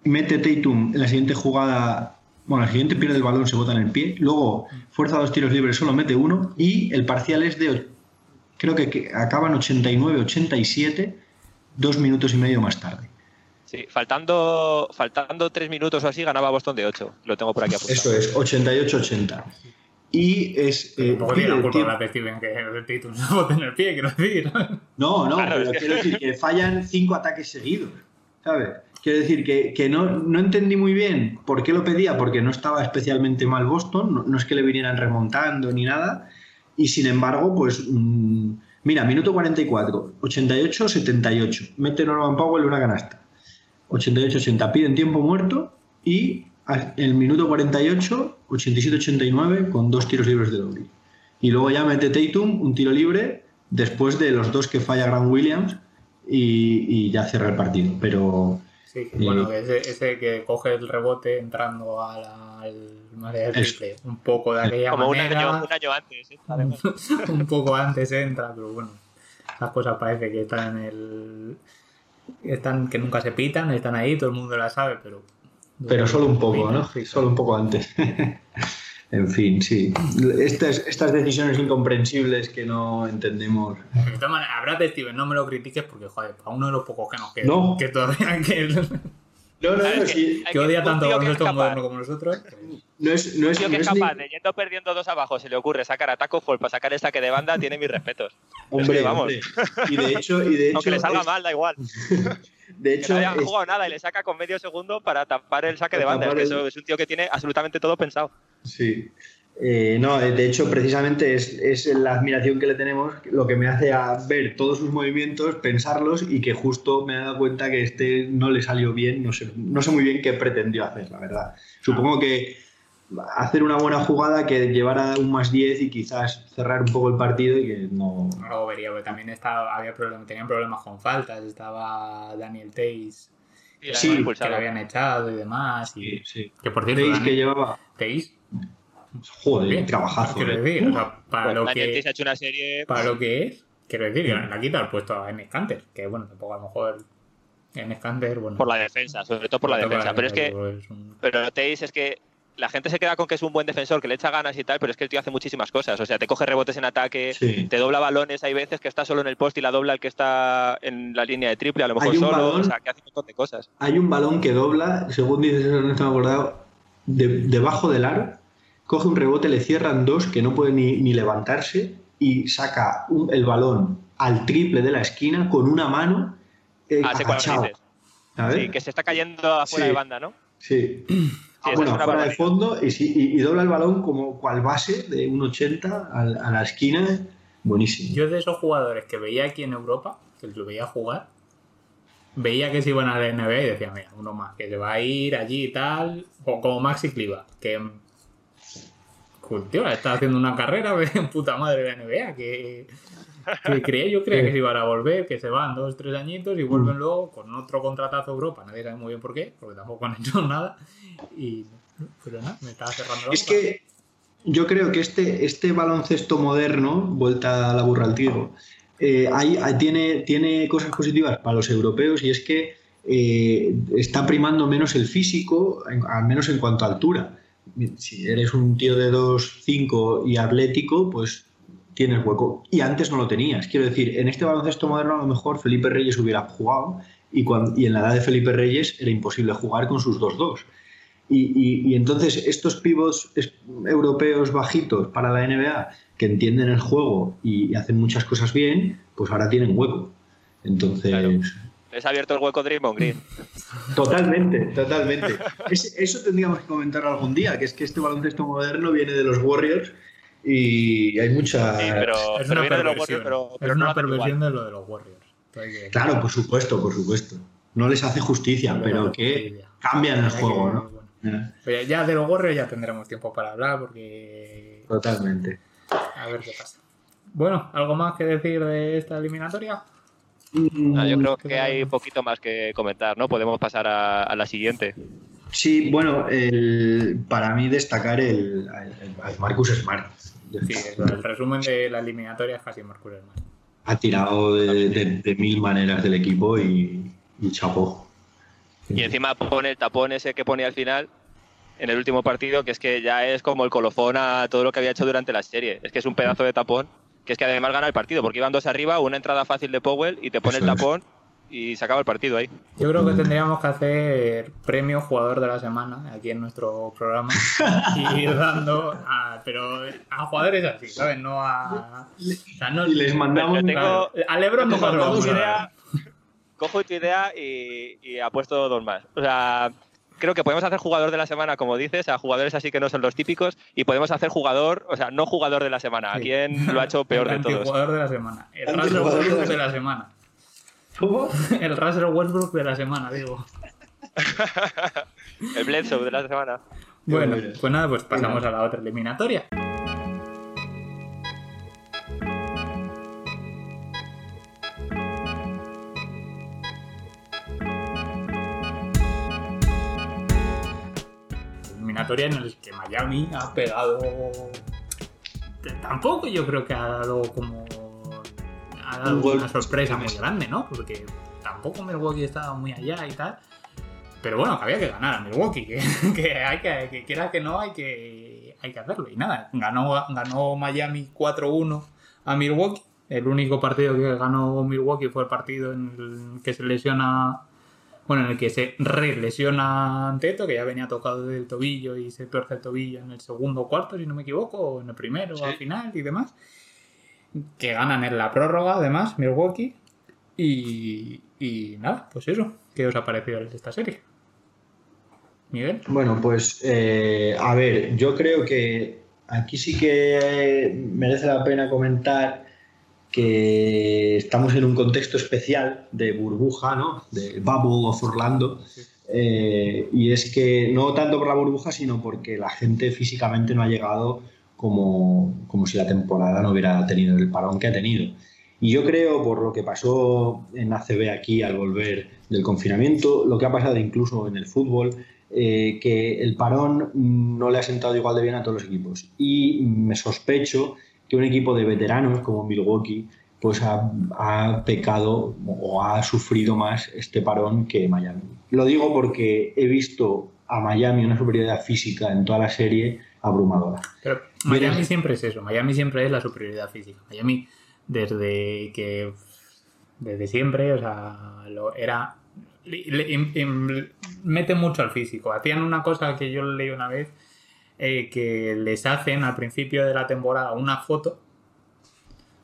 Mete Tatum en la siguiente jugada, bueno, el siguiente pierde el balón, se bota en el pie, luego fuerza dos tiros libres, solo mete uno y el parcial es de, creo que, que acaban 89-87, dos minutos y medio más tarde. Sí, faltando, faltando tres minutos o así, ganaba Boston de 8. Lo tengo por aquí apuntado. Eso es, 88-80. Y es... eh, Tampoco tiene la culpa tiempo- Brad Steven que el título se bote en el pie, quiero decir. No, no, Claro, pero es que- quiero decir que fallan cinco ataques seguidos, ¿sabes? Quiero decir que, que no, no entendí muy bien por qué lo pedía, porque no estaba especialmente mal Boston, no, no es que le vinieran remontando ni nada, y sin embargo, pues, mm, mira, minuto 44, 88-78, mete Norman Powell una canasta, 88-80, piden tiempo muerto, y el minuto 48, 87-89, con dos tiros libres de Lowry. Y luego ya mete Tatum un tiro libre después de los dos que falla Grant Williams y, y ya cierra el partido. Pero Sí, bueno, ese, ese que coge el rebote entrando al un poco de aquella Como un manera, año, un año antes. ¿eh? Un poco antes entra, pero bueno, las cosas parece que están en el... Están, que nunca se pitan, están ahí, todo el mundo las sabe, pero... pero solo un poco, ¿no? Sí, Solo un poco antes. en fin, sí. Estas, estas decisiones incomprensibles que no entendemos. De todas maneras, a Brad Steven no me lo critiques porque, joder, para uno de los pocos que nos queda, No. que todavía que, No, no, no, es que- sí, que odia tanto a capaz- moderno como nosotros. no es, no es, tío no que es es ni- capaz de yendo perdiendo dos abajo, se le ocurre sacar a Taco Fall para sacar el saque de banda, tiene mis respetos. Hombre, es que vamos. hombre. Y de hecho, y de hecho, Aunque le salga es- mal, da igual. de Que hecho no haya es- jugado nada y le saca con medio segundo para tapar el saque de banda. Es que eso es un tío que tiene absolutamente todo pensado. Sí. Eh, no, de hecho, precisamente es, es la admiración que le tenemos lo que me hace a ver todos sus movimientos, pensarlos y que justo me he dado cuenta que este no le salió bien. No sé, no sé muy bien qué pretendió hacer, la verdad. Supongo que hacer una buena jugada que llevara un más 10 y quizás cerrar un poco el partido y que no. Luego vería, porque también estaba, había problemas, tenían problemas con faltas, estaba Daniel Sí, hemos que lo habían echado y demás. Y, sí. Que por cierto, Veis que llevaba. Tays, Joder, bien, trabajazo. Quiero eh. decir, o sea, para, Bueno, lo Daniel que, Tate ha hecho una serie. para lo que es, quiero decir, que le ha quitado el puesto a Enes Kanter, que bueno, tampoco a lo mejor Enes Kanter, bueno. Por la defensa, sobre todo por la defensa. Pero es que, pero es un- pero Teis es que la gente se queda con que es un buen defensor, que le echa ganas y tal, pero es que el tío hace muchísimas cosas. O sea, te coge rebotes en ataque, Sí. te dobla balones, hay veces que está solo en el poste y la dobla el que está en la línea de triple, a lo mejor solo, balón- o sea, que hace un montón de cosas. hay un balón que dobla, según dices Ernesto, me acordado, de- debajo del aro, coge un rebote, le cierran dos que no puede ni, ni levantarse y saca un- el balón al triple de la esquina con una mano eh, Ah. Sí, que se está cayendo afuera Sí. de banda, ¿no? Sí. Sí, esa bueno, es una fuera de fondo y, sí, y- y dobla el balón como cual base de un 80 al- a, la esquina. Buenísimo. Yo de esos jugadores que veía aquí en Europa, que lo veía jugar, veía que se iban a la NBA y decía, mira, uno más, que se va a ir allí y tal, o como Maxi Cliva, que cool, tío, está haciendo una carrera de puta madre de la NBA, que, que creía, yo creía que se iban a volver, que se van dos, tres añitos y vuelven luego con otro contratazo a Europa, nadie sabe muy bien por qué, porque tampoco han hecho nada, y pero nada, me estaba cerrando la Es boca. que yo creo que este, este baloncesto moderno, vuelta a la burra al trigo, eh, hay- hay- tiene, tiene cosas positivas para los europeos y es que eh, está primando menos el físico, al menos en cuanto a altura. Si eres un tío de 2'5 y atlético, pues tienes hueco. Y antes no lo tenías. Quiero decir, en este baloncesto moderno a lo mejor Felipe Reyes hubiera jugado y, cuando, y en la edad de Felipe Reyes era imposible jugar con sus 2-2. Y, y, entonces estos pivots europeos bajitos para la NBA que entienden el juego y, hacen muchas cosas bien, pues ahora tienen hueco. Entonces... Les ha abierto el hueco Draymond Green. Totalmente, totalmente. eso tendríamos que comentar algún día, que es que este baloncesto moderno viene de los Warriors y hay mucha... pero, es una perversión, de una perversión de lo de los Warriors. Claro, por supuesto, por supuesto. No les hace justicia, pero que cambian el juego, ¿no? Pero ya de los Warriors ya tendremos tiempo para hablar porque... Totalmente. A ver qué pasa. Bueno, ¿algo más que decir de esta eliminatoria? Yo creo que hay un poquito más que comentar, ¿no? Podemos pasar a, la siguiente. Sí, bueno, para mí destacar el, Marcus Smart. Sí, el resumen de la eliminatoria es casi Marcus Smart. Ha tirado de, mil maneras del equipo y, y chapó. Y encima pone el tapón ese que pone al final en el último partido, que es que ya es como el colofón a todo lo que había hecho durante la serie. Es que es un pedazo de tapón, que es que además gana el partido, porque iban dos arriba, una entrada fácil de Powell y te pone el tapón y se acaba el partido ahí. Yo creo que tendríamos que hacer premio jugador de la semana aquí en nuestro programa y ir dando a, pero a jugadores así, ¿sabes? No a. y les mandamos. Tengo, a Lebron no idea, Cojo tu idea y, y apuesto dos más. O sea, creo que podemos hacer jugador de la semana, como dices, a jugadores así que no son los típicos, y podemos hacer jugador, o sea, no jugador de la semana. ¿A quién lo ha hecho peor de todos? jugador de la semana. El Russell Westbrook de la semana. ¿Cómo? El Russell Westbrook de la semana, digo. el Bledsoe de la semana. Bueno, pues nada, pues pasamos a la otra eliminatoria. en el que Miami ha pegado. Tampoco yo creo que ha dado como. Ha dado una sorpresa muy grande, ¿no? Porque tampoco Milwaukee estaba muy allá y tal. Pero bueno, que había que ganar a Milwaukee, que, hay que, que quiera que no, hay que, hay que hacerlo. Y nada, ganó, ganó Miami 4-1 a Milwaukee. El único partido que ganó Milwaukee fue el partido en el que se lesiona bueno, en el que se re-lesiona Anteto, que ya venía tocado del tobillo y se torce el tobillo en el segundo cuarto, si no me equivoco, o en el primero al final y demás. Que ganan en la prórroga, además, Milwaukee. Y, y nada, pues eso. ¿Qué os ha parecido esta serie? Miguel. Bueno, pues eh, a ver, yo creo que aquí sí que merece la pena comentar que estamos en un contexto especial de burbuja, ¿no? De Bubble of Orlando. Eh, y es que no tanto por la burbuja, sino porque la gente físicamente no ha llegado como, como si la temporada no hubiera tenido el parón que ha tenido. Y yo creo, por lo que pasó en ACB aquí al volver del confinamiento, lo que ha pasado incluso en el fútbol, eh, que el parón no le ha sentado igual de bien a todos los equipos. Y me sospecho que un equipo de veteranos como Milwaukee pues ha, pecado o ha sufrido más este parón que Miami. Lo digo porque he visto a Miami una superioridad física en toda la serie abrumadora. Pero Miami siempre es eso, Miami siempre es la superioridad física. Miami desde que desde siempre, o sea, lo era mete mucho al físico. Hacían una cosa que yo leí una vez eh, que les hacen al principio de la temporada una foto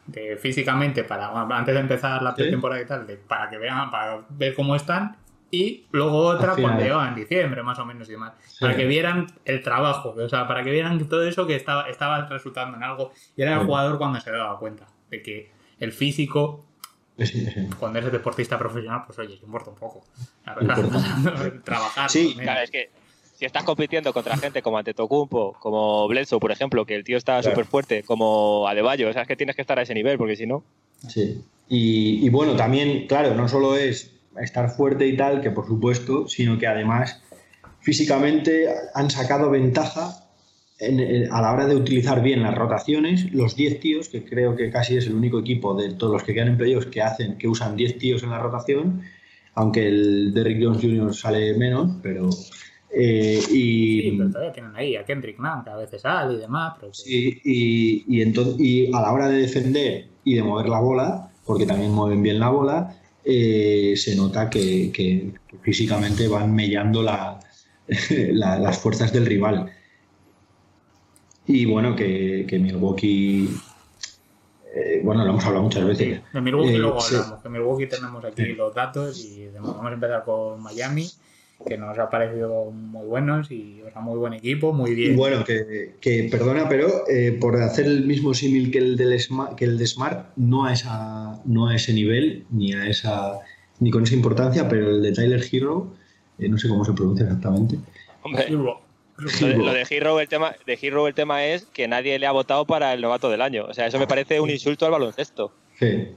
de físicamente para antes de empezar la pretemporada y tal, para que vean, para ver cómo están y luego otra cuando llegaba en diciembre más o menos y demás, para que vieran el trabajo, o sea, para que vieran todo eso que estaba, estaba resultando en algo. Y era el jugador cuando se daba cuenta de que el físico cuando eres deportista profesional, pues oye, importa un poco. Trabajar. Sí, claro, es que si estás compitiendo contra gente como Antetokounmpo, como Bledsoe, por ejemplo, que el tío está súper fuerte, como Adebayo, o sea, es que tienes que estar a ese nivel, porque si no... Sí. Y, bueno, también, claro, no solo es estar fuerte y tal, que por supuesto, sino que además físicamente han sacado ventaja a la hora de utilizar bien las rotaciones, los 10 tíos, que creo que casi es el único equipo de todos los que quedan en playoffs que hacen, que usan 10 tíos en la rotación, aunque el Derrick Jones Jr. sale menos, pero... eh, y, Sí, pero todavía tienen ahí a Kendrick Nunn, que a veces sale y demás. Pero que- y, y, entonces, y a la hora de defender y de mover la bola, porque también mueven bien la bola, eh, se nota que, que físicamente van mellando la- la- las fuerzas del rival. Y bueno, que, que Milwaukee, eh, bueno, lo hemos hablado muchas veces. Sí, de Milwaukee Eh, luego sí. hablamos. Que Milwaukee tenemos aquí los datos y vamos a empezar con Miami, que nos ha parecido muy buenos y o sea, muy buen equipo, muy Y bien. bueno, que, que, perdona, pero eh, por hacer el mismo símil que el del que el de Smart, no a esa, no a ese nivel, ni a esa, ni con esa importancia, pero el de Tyler Hero, eh, no sé cómo se pronuncia exactamente. Hombre, Hero. lo de, lo de Hero, el tema, de Hero el tema es que nadie le ha votado para el novato del año. O sea, eso me parece un insulto al baloncesto. Sí.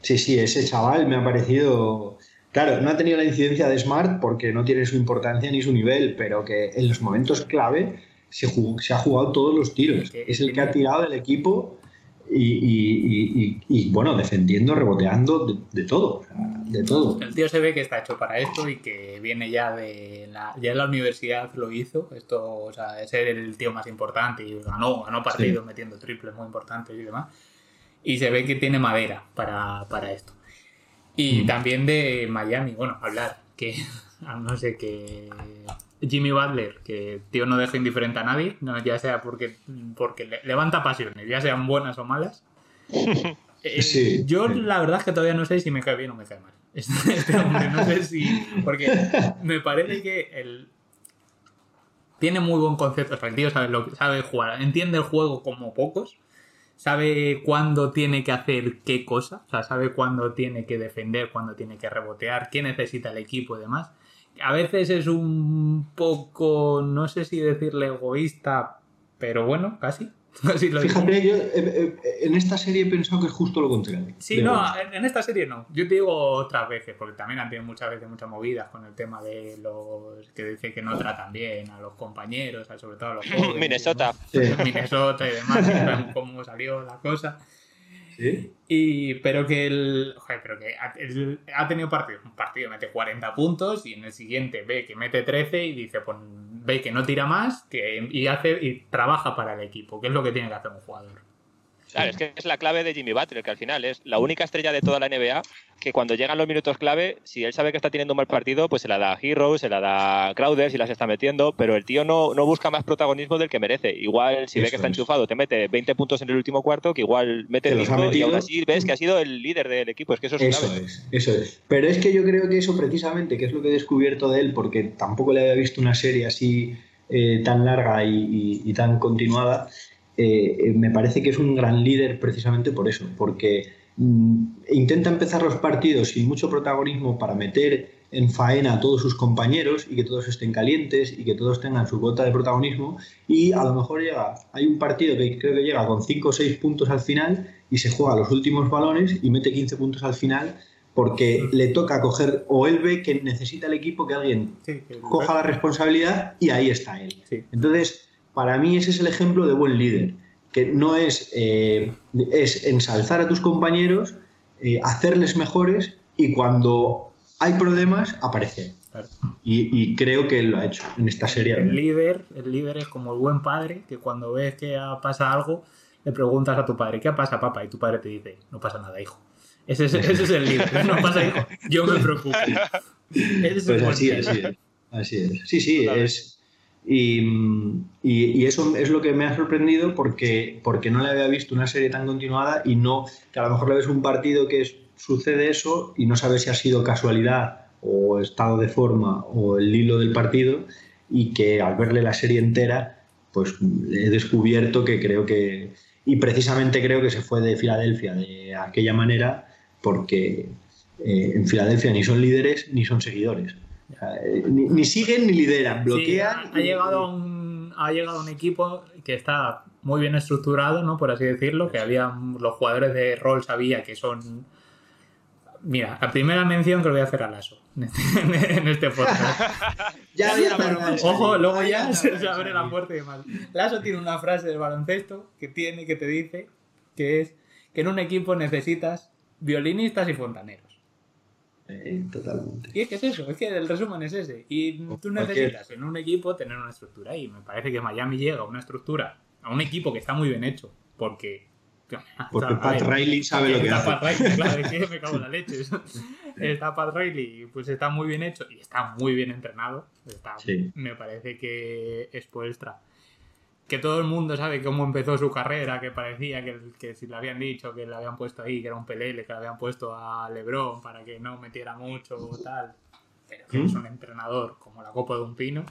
sí, sí, ese chaval me ha parecido. Claro, no ha tenido la incidencia de Smart porque no tiene su importancia ni su nivel, pero que en los momentos clave se, jugó- se ha jugado todos los tiros. Es el que ha tirado del equipo y, y- y- y- bueno, defendiendo, reboteando, de, de todo. o sea, de todo. El tío se ve que está hecho para esto y que viene ya de la, ya en la universidad lo hizo. Esto, o sea, es el tío más importante y ganó, ganó partidos metiendo triples muy importantes y demás. Y se ve que tiene madera para, para esto. Y Mm. también de Miami, bueno, hablar que no sé que Jimmy Butler, que tío no deja indiferente a nadie, no, ya sea porque, porque le- levanta pasiones, ya sean buenas o malas. Eh, Sí, yo sí. la verdad es que todavía no sé si me cae bien o me cae mal. Este, este hombre, no sé si. Porque me parece que el. Tiene muy buen concepto. O sea, el tío sabe, lo, que- sabe jugar. Entiende el juego como pocos. Sabe cuándo tiene que hacer qué cosa. O sea, sabe cuándo tiene que defender, cuándo tiene que rebotear, qué necesita el equipo y demás. A veces es un poco. No sé si decirle egoísta, pero bueno, casi. Así lo digo. Fíjate, yo eh, eh, en esta serie he pensado que es justo lo contrario. Sí, no, verdad. en en esta serie no. Yo te digo otras veces, porque también han tenido muchas veces muchas movidas con el tema de los que dice que no tratan bien a los compañeros, a- sobre todo a los jóvenes. y Minnesota. demás. Minnesota y demás, y cómo salió la cosa. ¿Sí? Y, pero que el. Joder, pero que ha, el- ha tenido partidos. Un partido mete 40 puntos y en el siguiente ve que mete 13 y dice, pues ve que no tira más que, y hace y trabaja para el equipo, que es lo que tiene que hacer un jugador. Claro, es que es la clave de Jimmy Butler, que al final es la única estrella de toda la NBA que cuando llegan los minutos clave, si él sabe que está teniendo un mal partido, pues se la da a Hero, se la da a Crowder, si las está metiendo, pero el tío no, no busca más protagonismo del que merece. Igual, si ve que está es. enchufado, te mete 20 puntos en el último cuarto, que igual mete 5 y aún así ves que ha sido el líder del equipo. Es que eso es Eso clave. es, eso es. Pero es que yo creo que eso precisamente, que es lo que he descubierto de él, porque tampoco le había visto una serie así eh, tan larga y, y- y tan continuada, eh, me parece que es un gran líder precisamente por eso, porque mm, intenta empezar los partidos sin mucho protagonismo para meter en faena a todos sus compañeros y que todos estén calientes y que todos tengan su cuota de protagonismo y a lo mejor llega, hay un partido que creo que llega con 5 o 6 puntos al final y se juega los últimos balones y mete 15 puntos al final porque le toca coger o él ve que necesita el equipo que alguien Sí, coja la responsabilidad y ahí está él. Sí. Entonces, para mí ese es el ejemplo de buen líder, que no es, eh, es ensalzar a tus compañeros, eh, hacerles mejores y cuando hay problemas, aparecer. Claro. Y, y creo que él lo ha hecho en esta serie. El líder, el líder es como el buen padre que cuando ves que pasa algo le preguntas a tu padre, ¿qué pasa, papá? Y tu padre te dice, no pasa nada, hijo. Ese es, ese es el líder, no pasa, hijo. Yo me preocupo. Ese es el Pues buen así, líder. así es. Así es. Sí, sí, Totalmente. es. Y, y- eso es lo que me ha sorprendido porque, porque no le había visto una serie tan continuada y no, que a lo mejor le ves un partido que sucede eso y no sabes si ha sido casualidad o estado de forma o el hilo del partido y que al verle la serie entera pues he descubierto que creo que y precisamente creo que se fue de Filadelfia de aquella manera porque eh, en Filadelfia ni son líderes ni son seguidores. Eh, ni, ni siguen ni lideran, Sí, bloquean. ha, ha llegado un, ha llegado un equipo que está muy bien estructurado, ¿no? Por así decirlo, que había los jugadores de rol sabía que son... Mira, la primera mención que le voy a hacer a Lasso en este, podcast. Ya había tardado Ojo, luego ya tardado se, se abre la puerta y demás. Lasso tiene una frase del baloncesto que tiene, que te dice, que es que en un equipo necesitas violinistas y fontaneros. Eh, totalmente. Y es que es eso, es que el resumen es ese. Y tú necesitas en un equipo tener una estructura. Y me parece que Miami llega a una estructura, a un equipo que está muy bien hecho. Porque. Porque a Pat ver, Riley sabe lo que está hace. Pat Riley, claro, es que me cago en la leche. Está Pat Riley, pues está muy bien hecho y está muy bien entrenado. Está, Sí. Me parece que es Spoelstra. Que todo el mundo sabe cómo empezó su carrera, que parecía que, que si le habían dicho que le habían puesto ahí, que era un pelele, que le habían puesto a Lebron para que no metiera mucho o tal. Pero que ¿Mm? es un entrenador como la copa de un pino.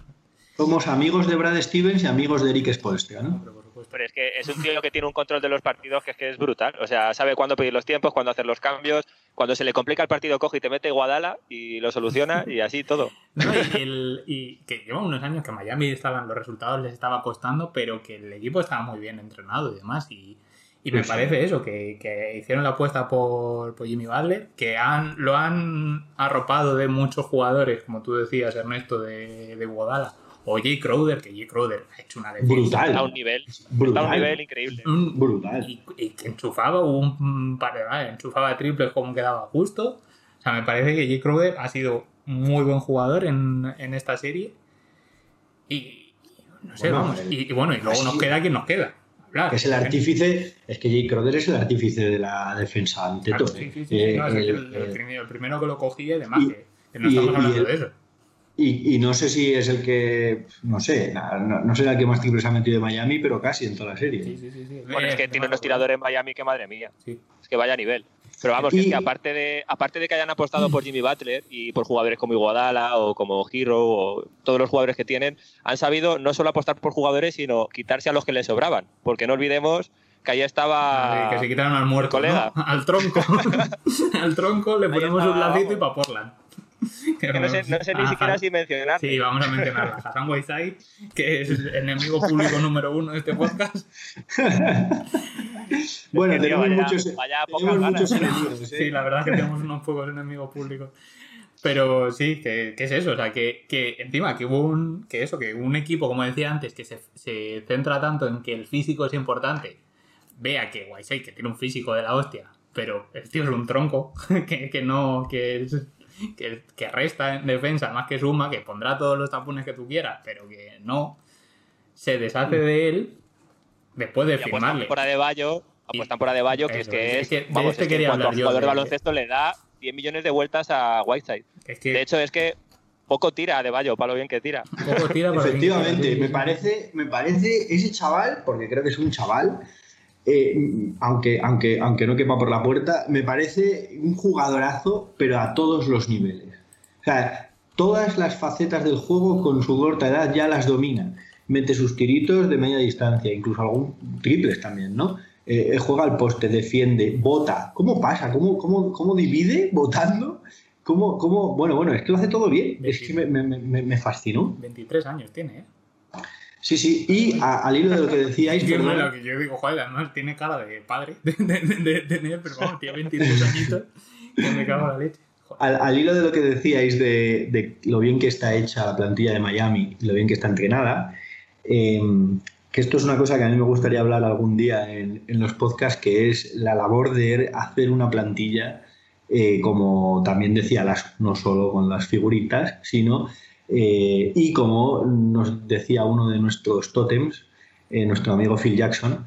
Somos amigos de Brad Stevens y amigos de Eric Spoelstra, ¿no? Pero es que es un tío que tiene un control de los partidos que es que es brutal. O sea, sabe cuándo pedir los tiempos, cuándo hacer los cambios. Cuando se le complica el partido, coge y te mete Guadala y lo soluciona y así todo. No, y, el- y que lleva unos años que a Miami estaban, los resultados les estaba costando, pero que el equipo estaba muy bien entrenado y demás. Y, y me sí. parece eso, que, que hicieron la apuesta por, por Jimmy Butler, que han, lo han arropado de muchos jugadores, como tú decías, Ernesto, de, de Guadala. O Jay Crowder, que Jay Crowder ha hecho una defensa. Brutal. Está a un nivel, está a un Brutal. nivel increíble. Un- Brutal. y, y que enchufaba un par de vale, enchufaba triples como quedaba justo. O sea, me parece que Jay Crowder ha sido muy buen jugador en, en esta serie. Y, y no sé, Bueno, vamos. el- Y, y bueno, y luego así- nos queda quien nos queda. Hablar. Que es el artífice, es que Jay Crowder es el artífice de la defensa ante Claro, todo. sí, ¿eh? sí, sí, Eh, no, el- el, el el- primero, el que lo cogía y demás, y- que, que no y- estamos hablando el- de eso. Y, y no sé si es el que, no sé, no, no será el que más triples ha metido de Miami, pero casi en toda la serie. Sí, sí, sí. sí. Bueno, es Eh, que tiene unos tiradores en Miami que madre mía. Sí. Es que vaya nivel. Pero vamos, que es Y- que aparte de, aparte de que hayan apostado por Jimmy Butler y por jugadores como Iguadala o como Hero o todos los jugadores que tienen, han sabido no solo apostar por jugadores, sino quitarse a los que les sobraban. Porque no olvidemos que ahí estaba. Que se quitaron al muerto, colega. ¿no? Al tronco. al tronco le ponemos un lacito y para Portland. que no sé, no sé ni siquiera si mencionar. Sí, vamos a mencionarla. Hassan Whiteside, que es el enemigo público número uno de este podcast. Bueno, Es que, tío, tenemos vaya- muchos, vaya tenemos ganas. muchos enemigos. ¿eh? Sí, la verdad es que tenemos unos pocos enemigos públicos. Pero sí, que, que es eso, o sea, que, que encima que hubo un, que eso, que un equipo, como decía antes, que se, se centra tanto en que el físico es importante, vea que Whiteside, que tiene un físico de la hostia, pero el tío es un tronco, que, que no, que, es- que, que resta en defensa más que suma, que pondrá todos los tapones que tú quieras, pero que no se deshace de él después de Y apuestan firmarle. por Adebayo, apuestan por Adebayo, que es que es que de vamos, este es que hablar yo, jugador de de- baloncesto le da 10 millones de vueltas a Whiteside. Es que De hecho, es que poco tira Adebayo, para lo bien que tira. poco tira para Efectivamente, me parece, me parece ese chaval, porque creo que es un chaval, eh, aunque, aunque, aunque no quepa por la puerta, me parece un jugadorazo, pero a todos los niveles. O sea, todas las facetas del juego con su corta edad ya las domina. Mete sus tiritos de media distancia, incluso algún triples también, ¿no? Eh, juega al poste, defiende, bota. ¿Cómo pasa? ¿Cómo, cómo, cómo divide votando? ¿Cómo, cómo? Bueno, bueno, es que lo hace todo bien. Es que me, me- me- me fascinó. 23 años tiene, ¿eh? Sí, sí, y a- al hilo de lo que decíais, Es que perdón, bueno, que yo digo, joder, además tiene cara de padre de, tener, pero vamos, tiene 23 añitos que me cago en la leche. Al, al hilo de lo que decíais de, de lo bien que está hecha la plantilla de Miami lo bien que está entrenada, eh, que esto es una cosa que a mí me gustaría hablar algún día en, en los podcasts, que es la labor de hacer una plantilla, eh, como también decía Las, no solo con las figuritas, sino, eh, y como nos decía uno de nuestros tótems, eh, nuestro amigo Phil Jackson.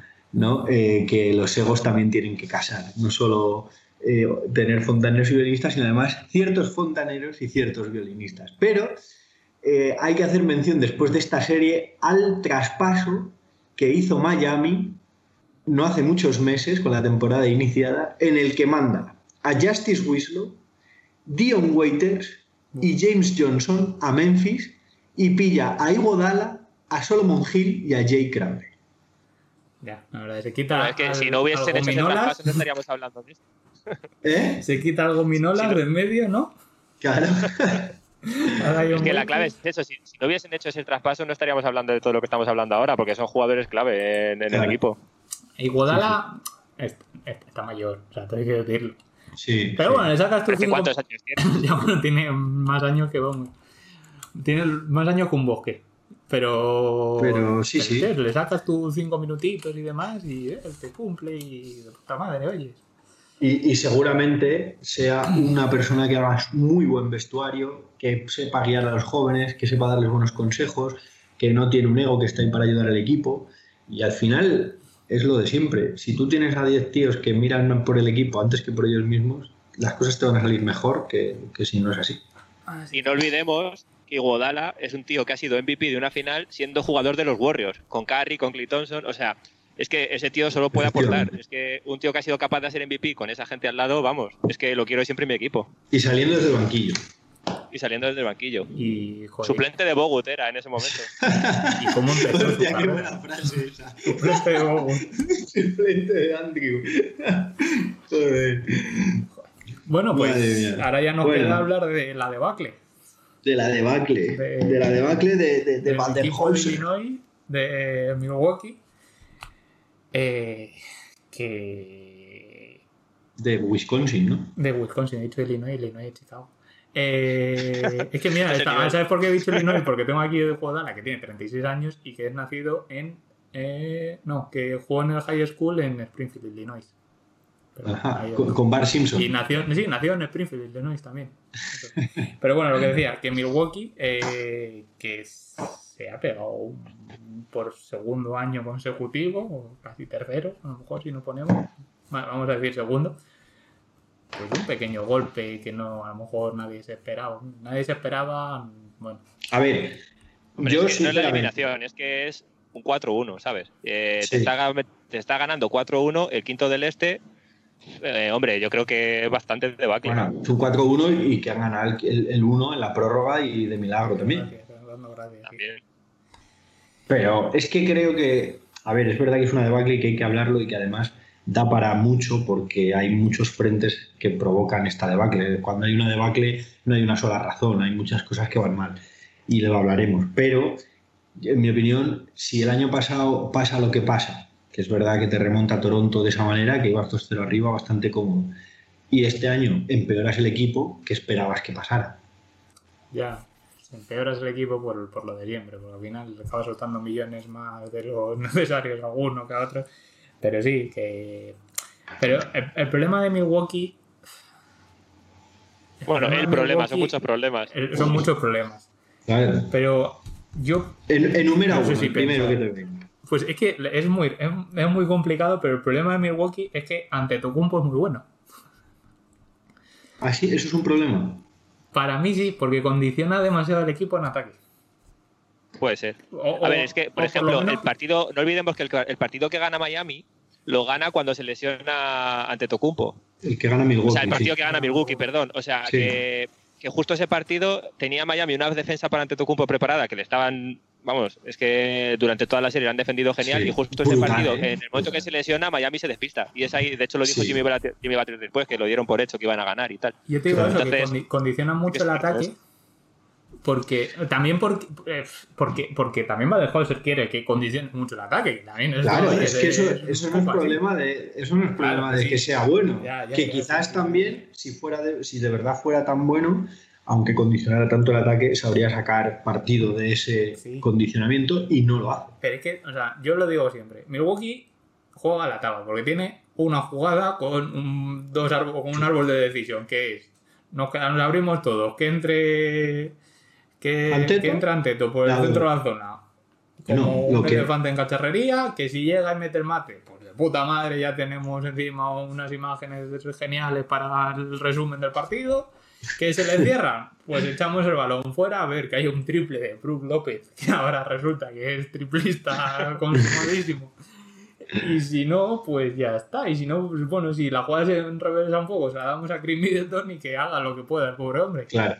Eh, que los egos también tienen que casar, no solo tener fontaneros y violinistas, sino además ciertos fontaneros y ciertos violinistas. Pero hay que hacer mención después de esta serie al traspaso que hizo Miami no hace muchos meses con la temporada iniciada, en el que manda a Justice Winslow, Dion Waiters y James Johnson a Memphis y pilla a Iguodala, a Solomon Hill y a Jay Crowder. Ya, la verdad, se quita. Pero es que al- si no hubiesen hecho ese traspaso no estaríamos hablando de esto. ¿Eh? Se quita algo minolas Si no- de en medio, ¿no? Claro. Es que la clave es eso, si, si no hubiesen hecho ese traspaso no estaríamos hablando de todo lo que estamos hablando ahora, porque son jugadores clave en, en Claro. el equipo. Iguodala es- es- está mayor, o sea, tengo que decirlo. Sí. Pero sí. bueno, le sacas tus cinco... ¿Cuántos años tiene? ya bueno, tiene más años que vamos. Tiene más años que un bosque. Pero. Pero sí, sí. Le sacas tus cinco minutitos y demás y él te cumple y de puta madre, oye. Y, y seguramente sea una persona que haga muy buen vestuario, que sepa guiar a los jóvenes, que sepa darles buenos consejos, que no tiene un ego, que está ahí para ayudar al equipo. Y al final es lo de siempre. Si tú tienes a 10 tíos que miran por el equipo antes que por ellos mismos, las cosas te van a salir mejor que, que si no es así. Y no olvidemos que Iguodala es un tío que ha sido MVP de una final siendo jugador de los Warriors, con Curry, con Clay Thompson, o sea, es que ese tío solo puede aportar. Es que un tío que ha sido capaz de hacer MVP con esa gente al lado, vamos, es que lo quiero siempre en mi equipo. Y saliendo desde el banquillo. Y saliendo desde el banquillo. Y, joder, Suplente de Bogut era en ese momento. ¿y cómo empezó su Hostia, qué carrera? buena frase esa. Suplente de Bogut. Suplente de Andrew. Joder. Bueno, pues Madre ahora ya nos Bueno. queda hablar de la debacle. De la debacle. De- De, la debacle de, de, de Van der. Illinois, de Milwaukee, eh, que De Wisconsin, ¿no? de Wisconsin, he dicho Illinois, Illinois Chicago. Eh, es que mira, nivel. ¿sabes por qué he dicho Illinois? Porque tengo aquí de Jugadala, que tiene 36 años y que es nacido en. eh, no, que jugó en el high school en Springfield, Illinois. Pero Ajá, ahí- con, con Bar Simpson. y nació, sí, nació en Springfield, Illinois también. Pero bueno, lo que decía, que Milwaukee, eh, que se ha pegado un- por segundo año consecutivo, o casi tercero, a lo mejor si nos ponemos, va- vamos a decir segundo, pues un pequeño golpe que no, a lo mejor nadie se esperaba. Nadie se esperaba, bueno, A ver, Hombre, yo es que no es la eliminación, es que es un 4-1, ¿sabes? Eh, Sí. te, está, ga- te está ganando 4-1, el quinto del este. eh, hombre, yo creo que es bastante debacle. Bueno, es un 4-1 y que han ganado el, el 1 en la prórroga y de milagro también. gracias, dando gracias, sí. También. Pero es que creo que, a ver, es verdad que es una debacle y que hay que hablarlo y que además da para mucho porque hay muchos frentes que provocan esta debacle. Cuando hay una debacle no hay una sola razón, hay muchas cosas que van mal y lo hablaremos. Pero, en mi opinión, si el año pasado pasa lo que pasa, que es verdad que te remonta a Toronto de esa manera, que ibas 2-0 arriba bastante cómodo, y este año empeoras el equipo, ¿qué esperabas que pasara? Ya, empeoras el equipo por, por lo de siempre, porque al final le acaba soltando millones más de los necesarios a uno que a otro. Pero sí, que. Pero el, el problema de Milwaukee. Bueno, problema el problema, son muchos problemas. Son muchos problemas. Pero yo. En- Enumera No sé uno, si el primero que te venga. Pues es que es muy, es, es muy complicado, pero el problema de Milwaukee es que ante Tocumpo es muy bueno. ¿Ah, sí? ¿Eso es un problema? Para mí sí, porque condiciona demasiado al equipo en ataque. Puede ser. O- A ver, es que, por lo ejemplo, menos- el partido, no olvidemos que el, el partido que gana Miami lo gana cuando se lesiona ante Tocumpo. El que gana Milwaukee. O sea, el partido sí. que gana Milwaukee, perdón. O sea, Sí. que, que justo ese partido tenía Miami una defensa para Antetokounmpo preparada que le estaban, vamos, es que durante toda la serie lo han defendido genial Sí, y justo ese partido, ¿eh? en el momento que se lesiona, Miami se despista. Y es ahí, de hecho lo dijo Sí. Jimmy, Butler, Jimmy Butler después, que lo dieron por hecho que iban a ganar y tal. Yo te digo eso, que Entonces, condi- condicionan mucho el ataque. Porque también porque, eh, porque, porque también Baden-Holzer quiere que condicione mucho el ataque. que también es, Claro, es que eso, es- eso no es problema de, eso no es Claro, problema de sí. que sea bueno. Ya, ya, que ya, quizás también, si fuera de, si de verdad fuera tan bueno, aunque condicionara tanto el ataque, sabría sacar partido de ese Sí. condicionamiento y no lo hace. Pero es que, o sea, yo lo digo siempre. Milwaukee juega a la tabla porque tiene una jugada con un, dos árboles, con un árbol de decisión, que es nos, nos abrimos todos, que entre que, ¿Anteto? que entra Anteto por el La centro de la zona. Como No, un que- elefante en cacharrería, que si llega y mete el mate, pues de puta madre ya tenemos encima unas imágenes geniales para el resumen del partido. Que se le cierran, pues echamos el balón fuera a ver que hay un triple de Brook López, que ahora resulta que es triplista consumadísimo. Y si no, pues ya está. Y si no, pues bueno, si la jugada se reversa un poco, se la damos a Chris Middleton y que haga lo que pueda el pobre hombre. Claro.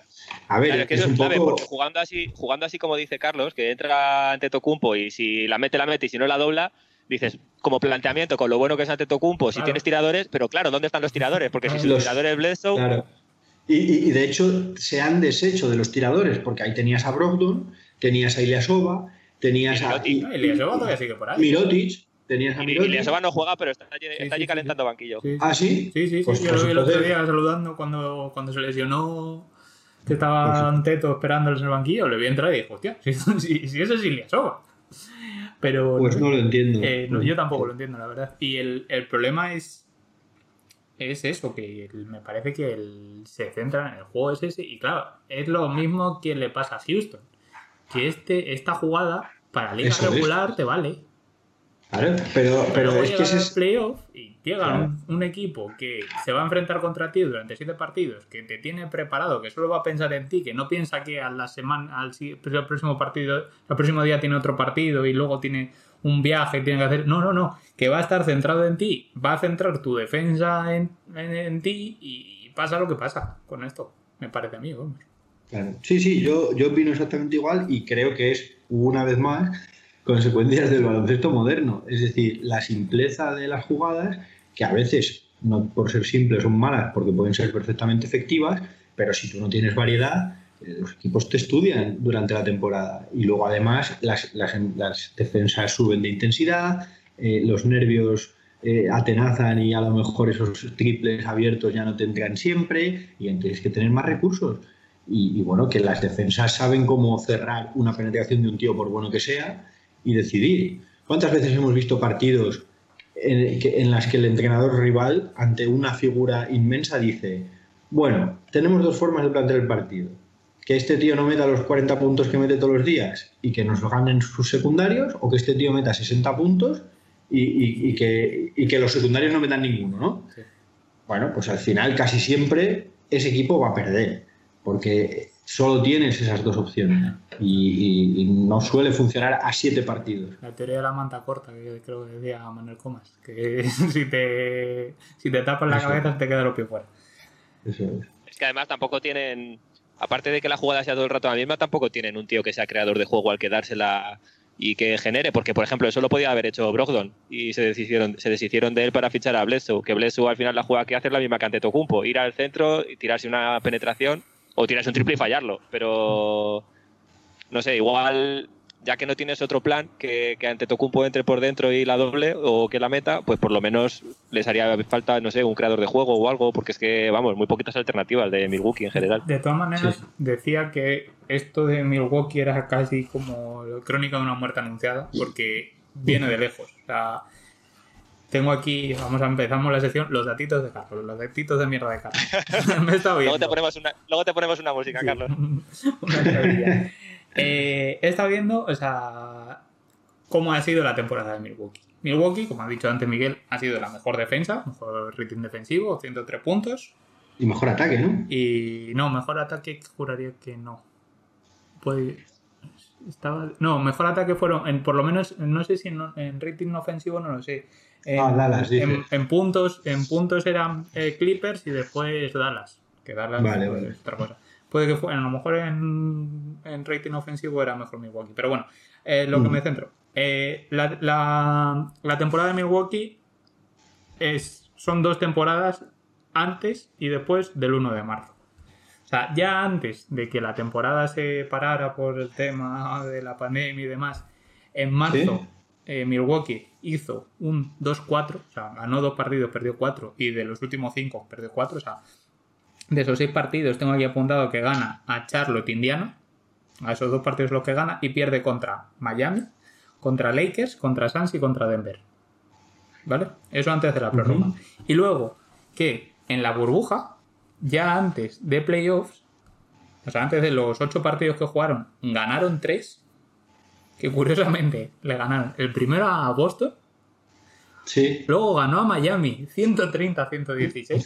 A ver, Claro, es que es eso es un clave, poco. porque jugando así, jugando así como dice Carlos, que entra ante Tocumpo y si la mete, la mete y si no la dobla, dices, como planteamiento, con lo bueno que es ante Tocumpo, si Claro. tienes tiradores, pero claro, ¿dónde están los tiradores? Porque si su Los- tirador es Bledsoe, Claro. Y, y- y de hecho se han deshecho de los tiradores, porque ahí tenías a Brogdon, tenías a Ilyasova, tenías Y a Mirotic. No, Ilyasova todavía sigue por ahí. Mirotic, tenías a y, no juega, pero está allí, está sí, allí sí, calentando banquillo. Sí, ¿Ah, sí? Sí, sí, sí. Pues- yo pues lo vi el otro día saludando cuando, cuando se lesionó, que estaba Anteto esperándoles en el banquillo. Le vi entrar y dije, hostia, si, si, si eso es Ilyasova. Pero Pues no lo entiendo. Eh, no, yo tampoco lo entiendo, la verdad. Y el, el problema es es eso, que el- me parece que el- se centra en el juego es ese. Y claro, es lo mismo que le pasa a Houston. Que este, esta jugada para liga Eso es. regular te vale. Claro, pero, pero es que es... playoff y llega Claro. un, un equipo que se va a enfrentar contra ti durante siete partidos, que te tiene preparado, que solo va a pensar en ti, que no piensa que a la semana, al si- el próximo partido, el próximo día tiene otro partido y luego tiene un viaje, tiene que hacer. No, no, no. Que va a estar centrado en ti, va a centrar tu defensa en, en- en ti y pasa lo que pasa con esto. Me parece a mí, vamos. Claro. Sí, sí, yo, yo opino exactamente igual y creo que es, una vez más, consecuencias del baloncesto moderno. Es decir, la simpleza de las jugadas, que a veces, no por ser simples, son malas porque pueden ser perfectamente efectivas, pero si tú no tienes variedad, eh, los equipos te estudian durante la temporada. Y luego, además, las, las- las defensas suben de intensidad, eh, los nervios eh, atenazan y a lo mejor esos triples abiertos ya no te entran siempre y tienes que tener más recursos. Y, y bueno, que las defensas saben cómo cerrar una penetración de un tío por bueno que sea y decidir. ¿Cuántas veces hemos visto partidos en, las que el entrenador rival, ante una figura inmensa, dice, bueno, tenemos dos formas de plantear el partido. Que este tío no meta los 40 puntos que mete todos los días y que nos lo ganen sus secundarios, o que este tío meta 60 puntos y, y- y que, y que los secundarios no metan ninguno, ¿no? Sí. Bueno, pues al final casi siempre ese equipo va a perder, porque solo tienes esas dos opciones y, y- y no suele funcionar a siete partidos. La teoría de la manta corta, que creo que decía Manuel Comas, que si te, si te tapas la Eso. cabeza te queda los pies fuera. Eso es. Es que además tampoco tienen, aparte de que la jugada sea todo el rato la misma, tampoco tienen un tío que sea creador de juego al que dársela y que genere, porque por ejemplo eso lo podía haber hecho Brogdon y se deshicieron, se deshicieron de él para fichar a Bledsoe, que Bledsoe al final la jugada que hace es la misma que ante Tocumpo, ir al centro y tirarse una penetración o tirarse un triple y fallarlo, pero no sé, igual ya que no tienes otro plan que, que ante Tocumpo entre por dentro y la doble o que la meta, pues por lo menos les haría falta, no sé, un creador de juego o algo, porque es que, vamos, muy poquitas alternativas de Milwaukee en general. De todas maneras, Sí. decía que esto de Milwaukee era casi como crónica de una muerte anunciada, porque viene de lejos. O sea, tengo aquí, vamos a empezamos la sección, los datitos de Carlos, los datitos de mierda de Carlos. Me está viendo. Luego te ponemos una, luego te ponemos una música, Sí. Carlos. Una. Eh, he estado viendo, o sea, cómo ha sido la temporada de Milwaukee. Milwaukee, como ha dicho antes Miguel, ha sido la mejor defensa, mejor rating defensivo, 103 puntos. Y mejor ataque, ¿no? Y no, mejor ataque juraría que no. Puede. Estaba, no, mejor ataque fueron, en, por lo menos, no sé si en, en rating ofensivo, no lo sé. En, Ah, Dallas, en, en puntos, en puntos eran eh, Clippers y después Dallas. Que Dallas Vale, pues, vale. es otra cosa. Puede que fuera, a lo mejor en, en rating ofensivo era mejor Milwaukee. Pero bueno, eh, lo que Mm. me centro. Eh, la, la- la temporada de Milwaukee es, son dos temporadas antes y después del 1 de marzo. O sea, ya antes de que la temporada se parara por el tema de la pandemia y demás, en marzo Sí. Eh, Milwaukee hizo un 2-4, o sea, ganó dos partidos, perdió cuatro, y de los últimos cinco perdió cuatro, o sea, de esos seis partidos tengo aquí apuntado que gana a Charlotte Indiana, a esos dos partidos los que gana, y pierde contra Miami, contra Lakers, contra Suns y contra Denver. ¿Vale? Eso antes de la prórroga. Y luego que en la burbuja, ya antes de playoffs, o sea, antes de los ocho partidos que jugaron, ganaron tres, que curiosamente le ganaron el primero a Boston, Sí. luego ganó a Miami 130-116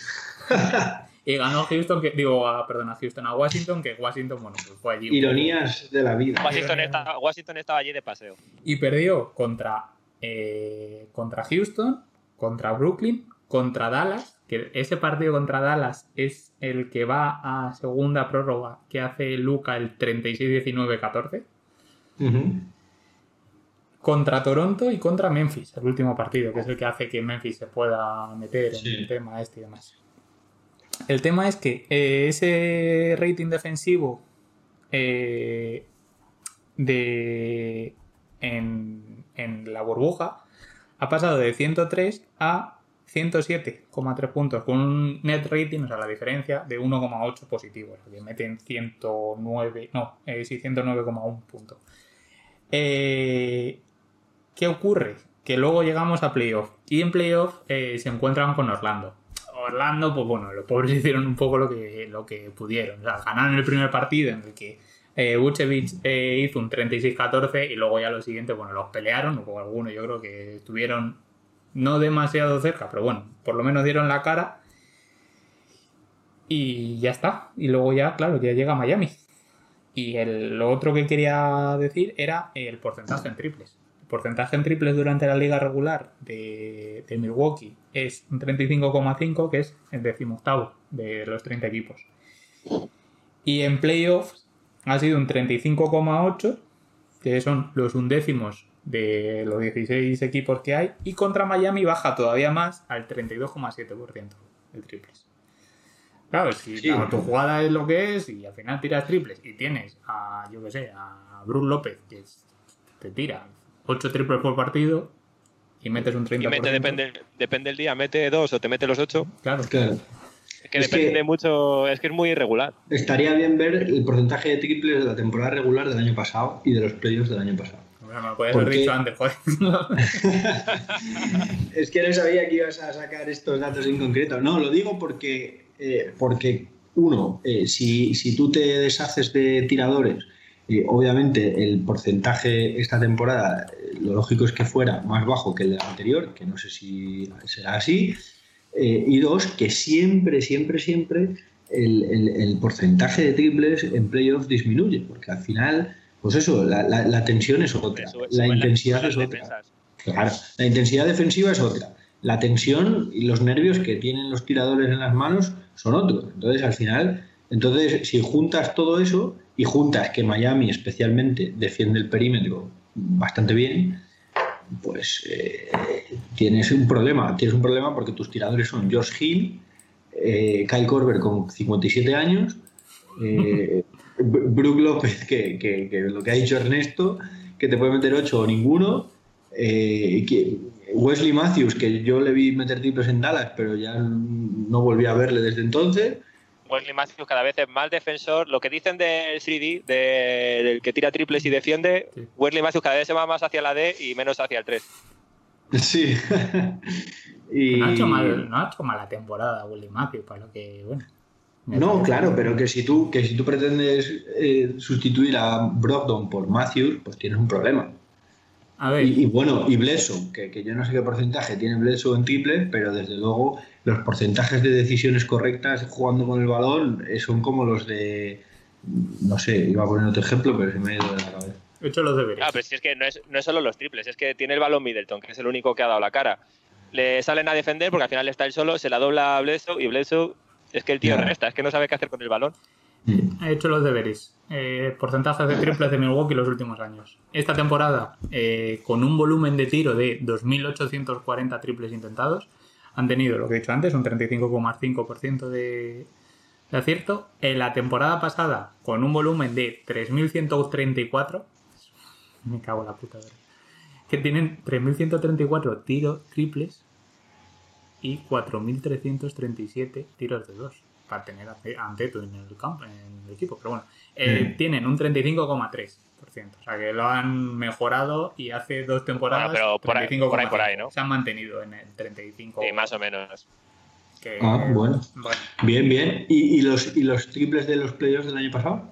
y ganó a Houston, que, digo, a, perdón, a Houston, a Washington, que Washington, bueno, pues fue allí. Ironías de la vida. Washington, estaba, Washington estaba allí de paseo. y perdió contra, eh, contra Houston, contra Brooklyn, contra Dallas, que ese partido contra Dallas es el que va a segunda prórroga que hace Luca el 36-19-14, Ujú. Contra Toronto y contra Memphis, el último partido, que es el que hace que Memphis se pueda meter Sí. en el tema este y demás. El tema es que eh, ese rating defensivo eh, de en, en la burbuja ha pasado de 103 a 107,3 puntos, con un net rating, o sea, la diferencia de 1,8 positivo, o sea, que meten 109, no, eh, sí, 109,1 puntos. Eh, ¿Qué ocurre? Que luego llegamos a playoff y en playoff eh, se encuentran con Orlando. Orlando, pues bueno, los pobres hicieron un poco lo que, lo que pudieron. O sea, ganaron el primer partido en el que eh, eh, hizo un 36-14 y luego ya lo siguiente, bueno, los pelearon, o algunos yo creo que estuvieron no demasiado cerca, pero bueno, por lo menos dieron la cara. Y ya está. Y luego ya, claro, ya llega Miami. Y el, lo otro que quería decir era el porcentaje en triples. Porcentaje en triples durante la liga regular de, de Milwaukee es un 35,5, que es el decimoctavo de los 30 equipos. Y en playoffs ha sido un 35,8, que son los undécimos de los 16 equipos que hay. Y contra Miami baja todavía más al 32,7% el triples. Claro, si tu jugada es lo que es y al final tiras triples y tienes a, yo que sé, a Bruce López que te tira 8 triples por partido y metes un 30%. Y mete, depende, depende del día, mete 2 o te mete los 8. Claro. claro. Es que depende mucho, es que es muy irregular. Estaría bien ver el porcentaje de triples de la temporada regular del año pasado y de los playoffs del año pasado. Bueno, me puedes haber dicho antes, joder. es que no sabía que ibas a sacar estos datos en concreto. No, lo digo porque eh, porque uno, eh, si, si, tú te deshaces de tiradores, eh, obviamente el porcentaje esta temporada, lo lógico es que fuera más bajo que el anterior, que no sé si será así. y dos, que siempre, siempre, siempre el, porcentaje de triples en playoffs disminuye, porque al final, pues eso, la, tensión es otra, la intensidad es otra. Claro, la intensidad defensiva es otra. La tensión y los nervios que tienen los tiradores en las manos son otros. Entonces, al final, entonces, si juntas todo eso y juntas que Miami especialmente defiende el perímetro bastante bien, pues eh, tienes un problema. Tienes un problema porque tus tiradores son Josh Hill, eh, Kyle Korver con 57 años, eh, Brook López, que, lo que ha dicho Ernesto, que te puede meter 8 o ninguno, que, Wesley Matthews, que yo le vi meter triples en Dallas, pero ya no volví a verle desde entonces. Wesley Matthews cada vez es más defensor. Lo que dicen del 3D, del que tira triples y defiende, Wesley Matthews cada vez se va más hacia la D y menos hacia el 3. Sí. no, ha hecho mal, no ha hecho mala temporada Wesley Matthews, para lo que, bueno. No, claro, pero que si tú, que si tú pretendes eh, sustituir a Brogdon por Matthews, pues tienes un problema. Y, bueno, y Blesso, que, yo no sé qué porcentaje tiene Blesso en triple, pero desde luego los porcentajes de decisiones correctas jugando con el balón eh, son como los de. No sé, iba a poner otro ejemplo, pero se me ha ido de la cabeza. He hecho los deberes. Ah, pero si es que no es, no es solo los triples, es que tiene el balón Middleton, que es el único que ha dado la cara. Le salen a defender porque al final está él solo, se la dobla a Blesso y Blesso es que el tío resta, es que no sabe qué hacer con el balón. He hecho los deberes. Eh, porcentajes de triples de Milwaukee los últimos años. Esta temporada, eh, con un volumen de tiro de 2.840 triples intentados, han tenido, lo que he dicho antes, un 35,5% de, de acierto. En la temporada pasada, con un volumen de 3.134, me cago en la puta, verdad, que tienen 3.134 tiros triples y 4.337 tiros de dos para tener a Teto en el campo, en el equipo. Pero bueno, eh, mm. tienen un 35,3%. O sea que lo han mejorado y hace dos temporadas. pero por ahí, por ahí, ¿no? Se han mantenido en el 35. Sí, más o menos. ah, bueno. Bien, bien. ¿Y, los, ¿Y los triples de los playoffs del año pasado?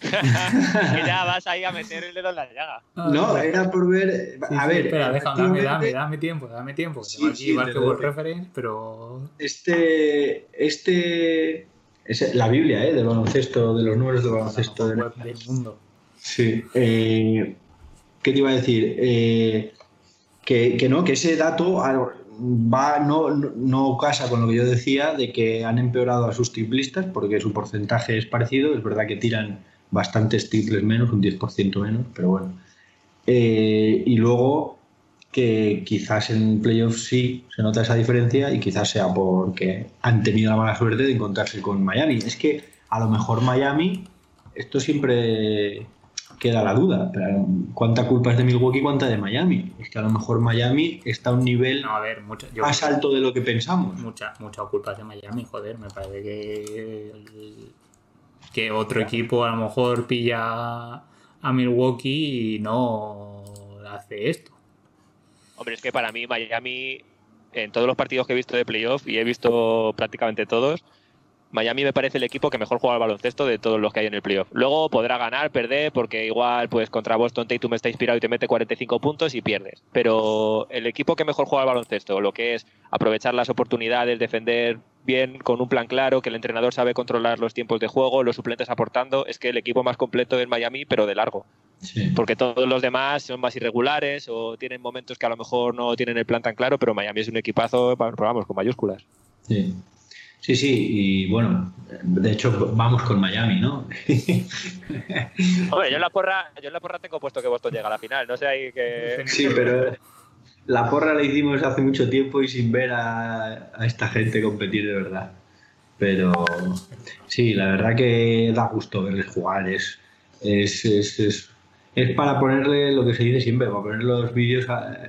que ya vas ahí a meter el dedo en la llaga. No, era por ver. a ver. Espera, déjame, dame, dame, tiempo, dame tiempo. Sí, aquí sí, Reference, pero. Este. Este. Es la Biblia, ¿eh? Del baloncesto, de los números de baloncesto del, mundo. Sí. Eh, ¿Qué te iba a decir? Eh, que, que, no, que ese dato va, no, no casa con lo que yo decía de que han empeorado a sus triplistas porque su porcentaje es parecido. Es verdad que tiran bastantes triples menos, un 10% menos, pero bueno. Eh, y luego que quizás en playoffs sí se nota esa diferencia y quizás sea porque han tenido la mala suerte de encontrarse con Miami. Es que a lo mejor Miami, esto siempre queda la duda, pero ¿cuánta culpa es de Milwaukee y cuánta de Miami? Es que a lo mejor Miami está a un nivel a ver, más alto de lo que pensamos. Mucha, mucha culpa es de Miami, joder, me parece que que otro equipo a lo mejor pilla a Milwaukee y no hace esto. Hombre, es que para mí Miami en todos los partidos que he visto de playoff, y he visto prácticamente todos, Miami me parece el equipo que mejor juega al baloncesto de todos los que hay en el playoff. Luego podrá ganar, perder, porque igual pues contra Boston Tatum está inspirado y te mete 45 puntos y pierdes. Pero el equipo que mejor juega al baloncesto, lo que es aprovechar las oportunidades, defender bien, con un plan claro, que el entrenador sabe controlar los tiempos de juego, los suplentes aportando, es que el equipo más completo es Miami, pero de largo. Porque todos los demás son más irregulares o tienen momentos que a lo mejor no tienen el plan tan claro, pero Miami es un equipazo, vamos, con mayúsculas. Sí. Sí, sí, y bueno, de hecho vamos con Miami, ¿no? Hombre, yo en la porra, yo en la porra tengo puesto que Boston llega a la final, no sé ahí que. Sí, pero la porra la hicimos hace mucho tiempo y sin ver a, esta gente competir de verdad. Pero sí, la verdad que da gusto verles jugar, es, es, es, es, para ponerle lo que se dice siempre, para poner los vídeos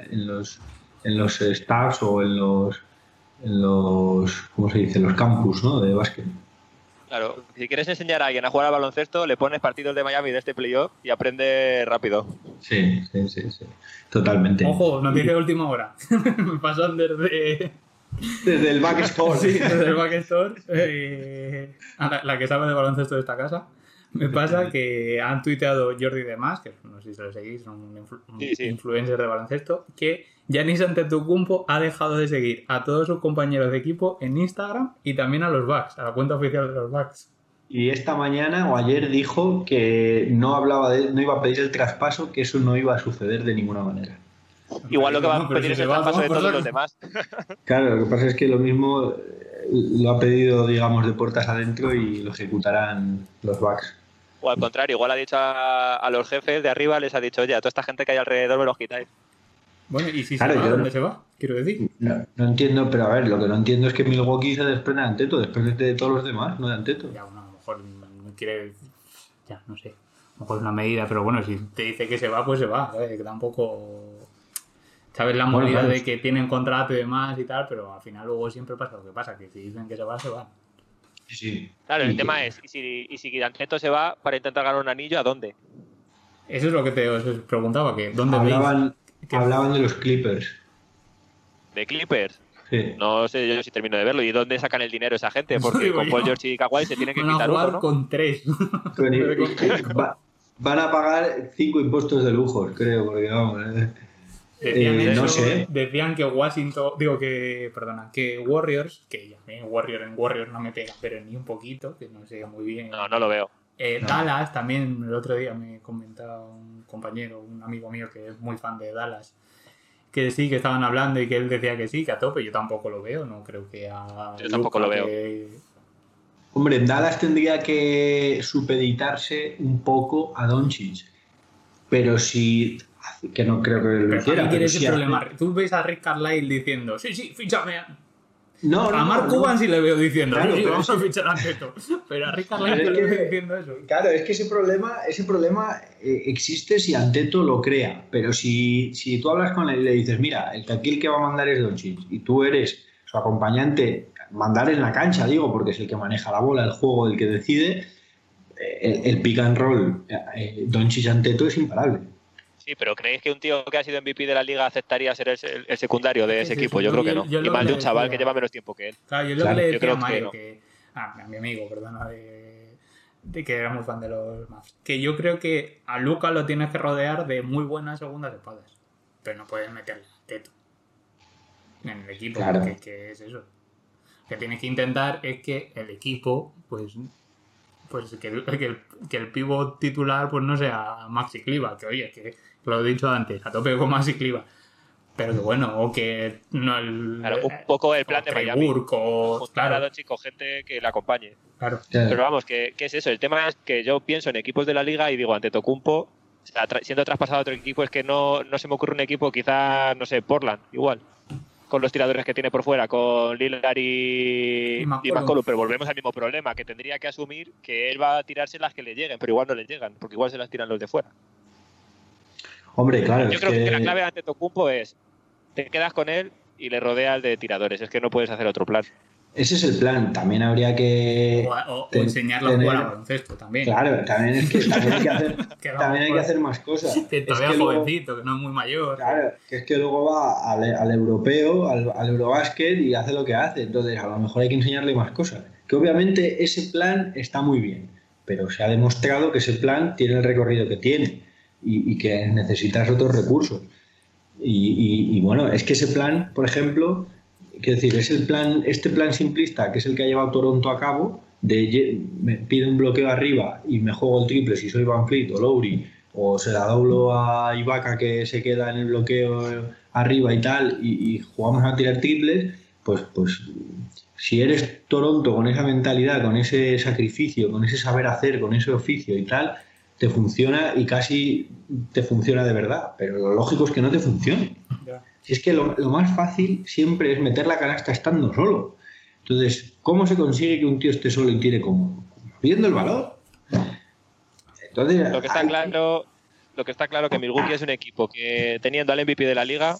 en los, en los staffs o en los en los, ¿cómo se dice? los campus ¿no? de básquet. Claro, si quieres enseñar a alguien a jugar al baloncesto, le pones partidos de Miami de este playoff y aprende rápido. Sí, sí, sí, sí. Totalmente. Ojo, noticia de última hora. Me pasan desde. Desde el backstore. sí, desde el backstore. Eh, la, que sabe de baloncesto de esta casa. Me pasa que han tuiteado Jordi Demás, que no sé si lo seguís, son un, influencer de baloncesto, que Yanis Antetokounmpo ha dejado de seguir a todos sus compañeros de equipo en Instagram y también a los Bucks, a la cuenta oficial de los Bucks. Y esta mañana o ayer dijo que no hablaba de, no iba a pedir el traspaso, que eso no iba a suceder de ninguna manera. Igual lo que va a pedir es el traspaso de todos los demás. Claro, lo que pasa es que lo mismo eh, lo ha pedido, digamos, de puertas adentro y lo ejecutarán los Bucks. O al contrario, igual ha dicho a, los jefes de arriba, les ha dicho, oye, a toda esta gente que hay alrededor me los quitáis. Bueno, ¿y si se va, dónde se va? Quiero decir. No, entiendo, pero a ver, lo que no entiendo es que Milwaukee se desprenda de Anteto, después de todos los demás, no de Anteto. Ya, bueno, a lo mejor no quiere. Ya, no sé. A lo mejor es una medida, pero bueno, si te dice que se va, pues se va, ¿sabes? Que tampoco. Sabes la movida de que tienen contrato y demás y tal, pero al final luego siempre pasa lo que pasa, que si dicen que se va, se va. Claro, el tema es, ¿y si, y si se va para intentar ganar un anillo, ¿a dónde? Eso es lo que te os preguntaba, que ¿dónde hablaban, Hablaban de los Clippers. ¿De Clippers? Sí. No sé yo si termino de verlo. ¿Y dónde sacan el dinero esa gente? Porque con Paul George y Kawhi se tienen que quitar uno, ¿no? con tres. van a pagar cinco impuestos de lujo, creo, porque vamos... Eh. Decían, eh, no sé. decían que Washington, digo que, perdona, que Warriors, que ya me Warrior en Warriors no me pega, pero ni un poquito, que no sé muy bien. No, no lo veo. Eh, Dallas también, el otro día me comentaba un compañero, un amigo mío que es muy fan de Dallas, que sí, que estaban hablando y que él decía que sí, que a tope. Yo tampoco lo veo, no creo que a. Yo tampoco lo veo. Hombre, Dallas tendría que supeditarse un poco a Doncic. Pero si que no creo que lo hiciera. problema. Tú ves a Rick Carlisle diciendo, sí, sí, fíchame. No, a Mark Cuban sí le veo diciendo, claro, sí, vamos a fichar a Teto. Pero a Carlisle le veo diciendo eso. Claro, es que ese problema, ese problema eh, existe si Anteto lo crea. Pero si, si tú hablas con él y le dices, mira, el que aquí el que va a mandar es Doncic y tú eres su acompañante, mandar en la cancha, digo, porque es el que maneja la bola, el juego, el que decide, eh, el, el pick and roll, eh, Doncic Anteto es imparable. Sí, pero ¿creéis que un tío que ha sido MVP de la liga aceptaría ser el, secundario de ese equipo? Yo creo que no. y más de un chaval que lleva menos tiempo que él. Claro, yo lo que le decía a Mario, que, ah, a mi amigo, perdona, de, que era muy fan de los Mavs, que yo creo que a Luca lo tienes que rodear de muy buenas segundas espadas, pero no puedes meterle teto en el equipo, claro. que es eso. Lo que tienes que intentar es que el equipo, pues pues que el, que el, que el pivot titular pues no sea Maxi Cliva, que oye, que lo he dicho antes, a tope con Maxi Cliva. Pero que bueno, o que no el, claro, un poco el plan de Miami. O, claro. chico, gente que le acompañe. Claro. Pero vamos, ¿qué, es eso? El tema es que yo pienso en equipos de la liga y digo, ante Tocumpo, siendo traspasado a otro equipo, es que no, no se me ocurre un equipo, quizá, no sé, Portland, igual con los tiradores que tiene por fuera, con Lillard y, y, McCollum. pero volvemos al mismo problema, que tendría que asumir que él va a tirarse las que le lleguen, pero igual no le llegan, porque igual se las tiran los de fuera. Hombre, claro. Yo creo que... la clave ante Tocumpo es, te quedas con él y le rodeas de tiradores, es que no puedes hacer otro plan. Ese es el plan. También habría que. O, o, ten, enseñarlo a jugar a baloncesto también. Claro, también es que también hay que hacer, también hay que hacer más cosas. Que todavía es que jovencito, luego, que no es muy mayor. Claro, que es que luego va al, al europeo, al, al eurobásquet y hace lo que hace. Entonces, a lo mejor hay que enseñarle más cosas. Que obviamente ese plan está muy bien, pero se ha demostrado que ese plan tiene el recorrido que tiene y, que necesitas otros recursos. Y bueno, es que ese plan, por ejemplo Quiero decir, es el plan, este plan simplista, que es el que ha llevado Toronto a cabo, de me pide un bloqueo arriba y me juego el triple si soy Van Fleet o Lowry, o se la doblo a Ibaka que se queda en el bloqueo arriba y tal, y, y jugamos a tirar triples, pues, pues si eres Toronto con esa mentalidad, con ese sacrificio, con ese saber hacer, con ese oficio y tal, te funciona y casi te funciona de verdad. Pero lo lógico es que no te funcione. Si es que lo, lo, más fácil siempre es meter la canasta estando solo. Entonces, ¿cómo se consigue que un tío esté solo y tire como? Viendo el valor. Entonces, lo que está hay... claro, lo que está claro que Milwaukee es un equipo que teniendo al MVP de la liga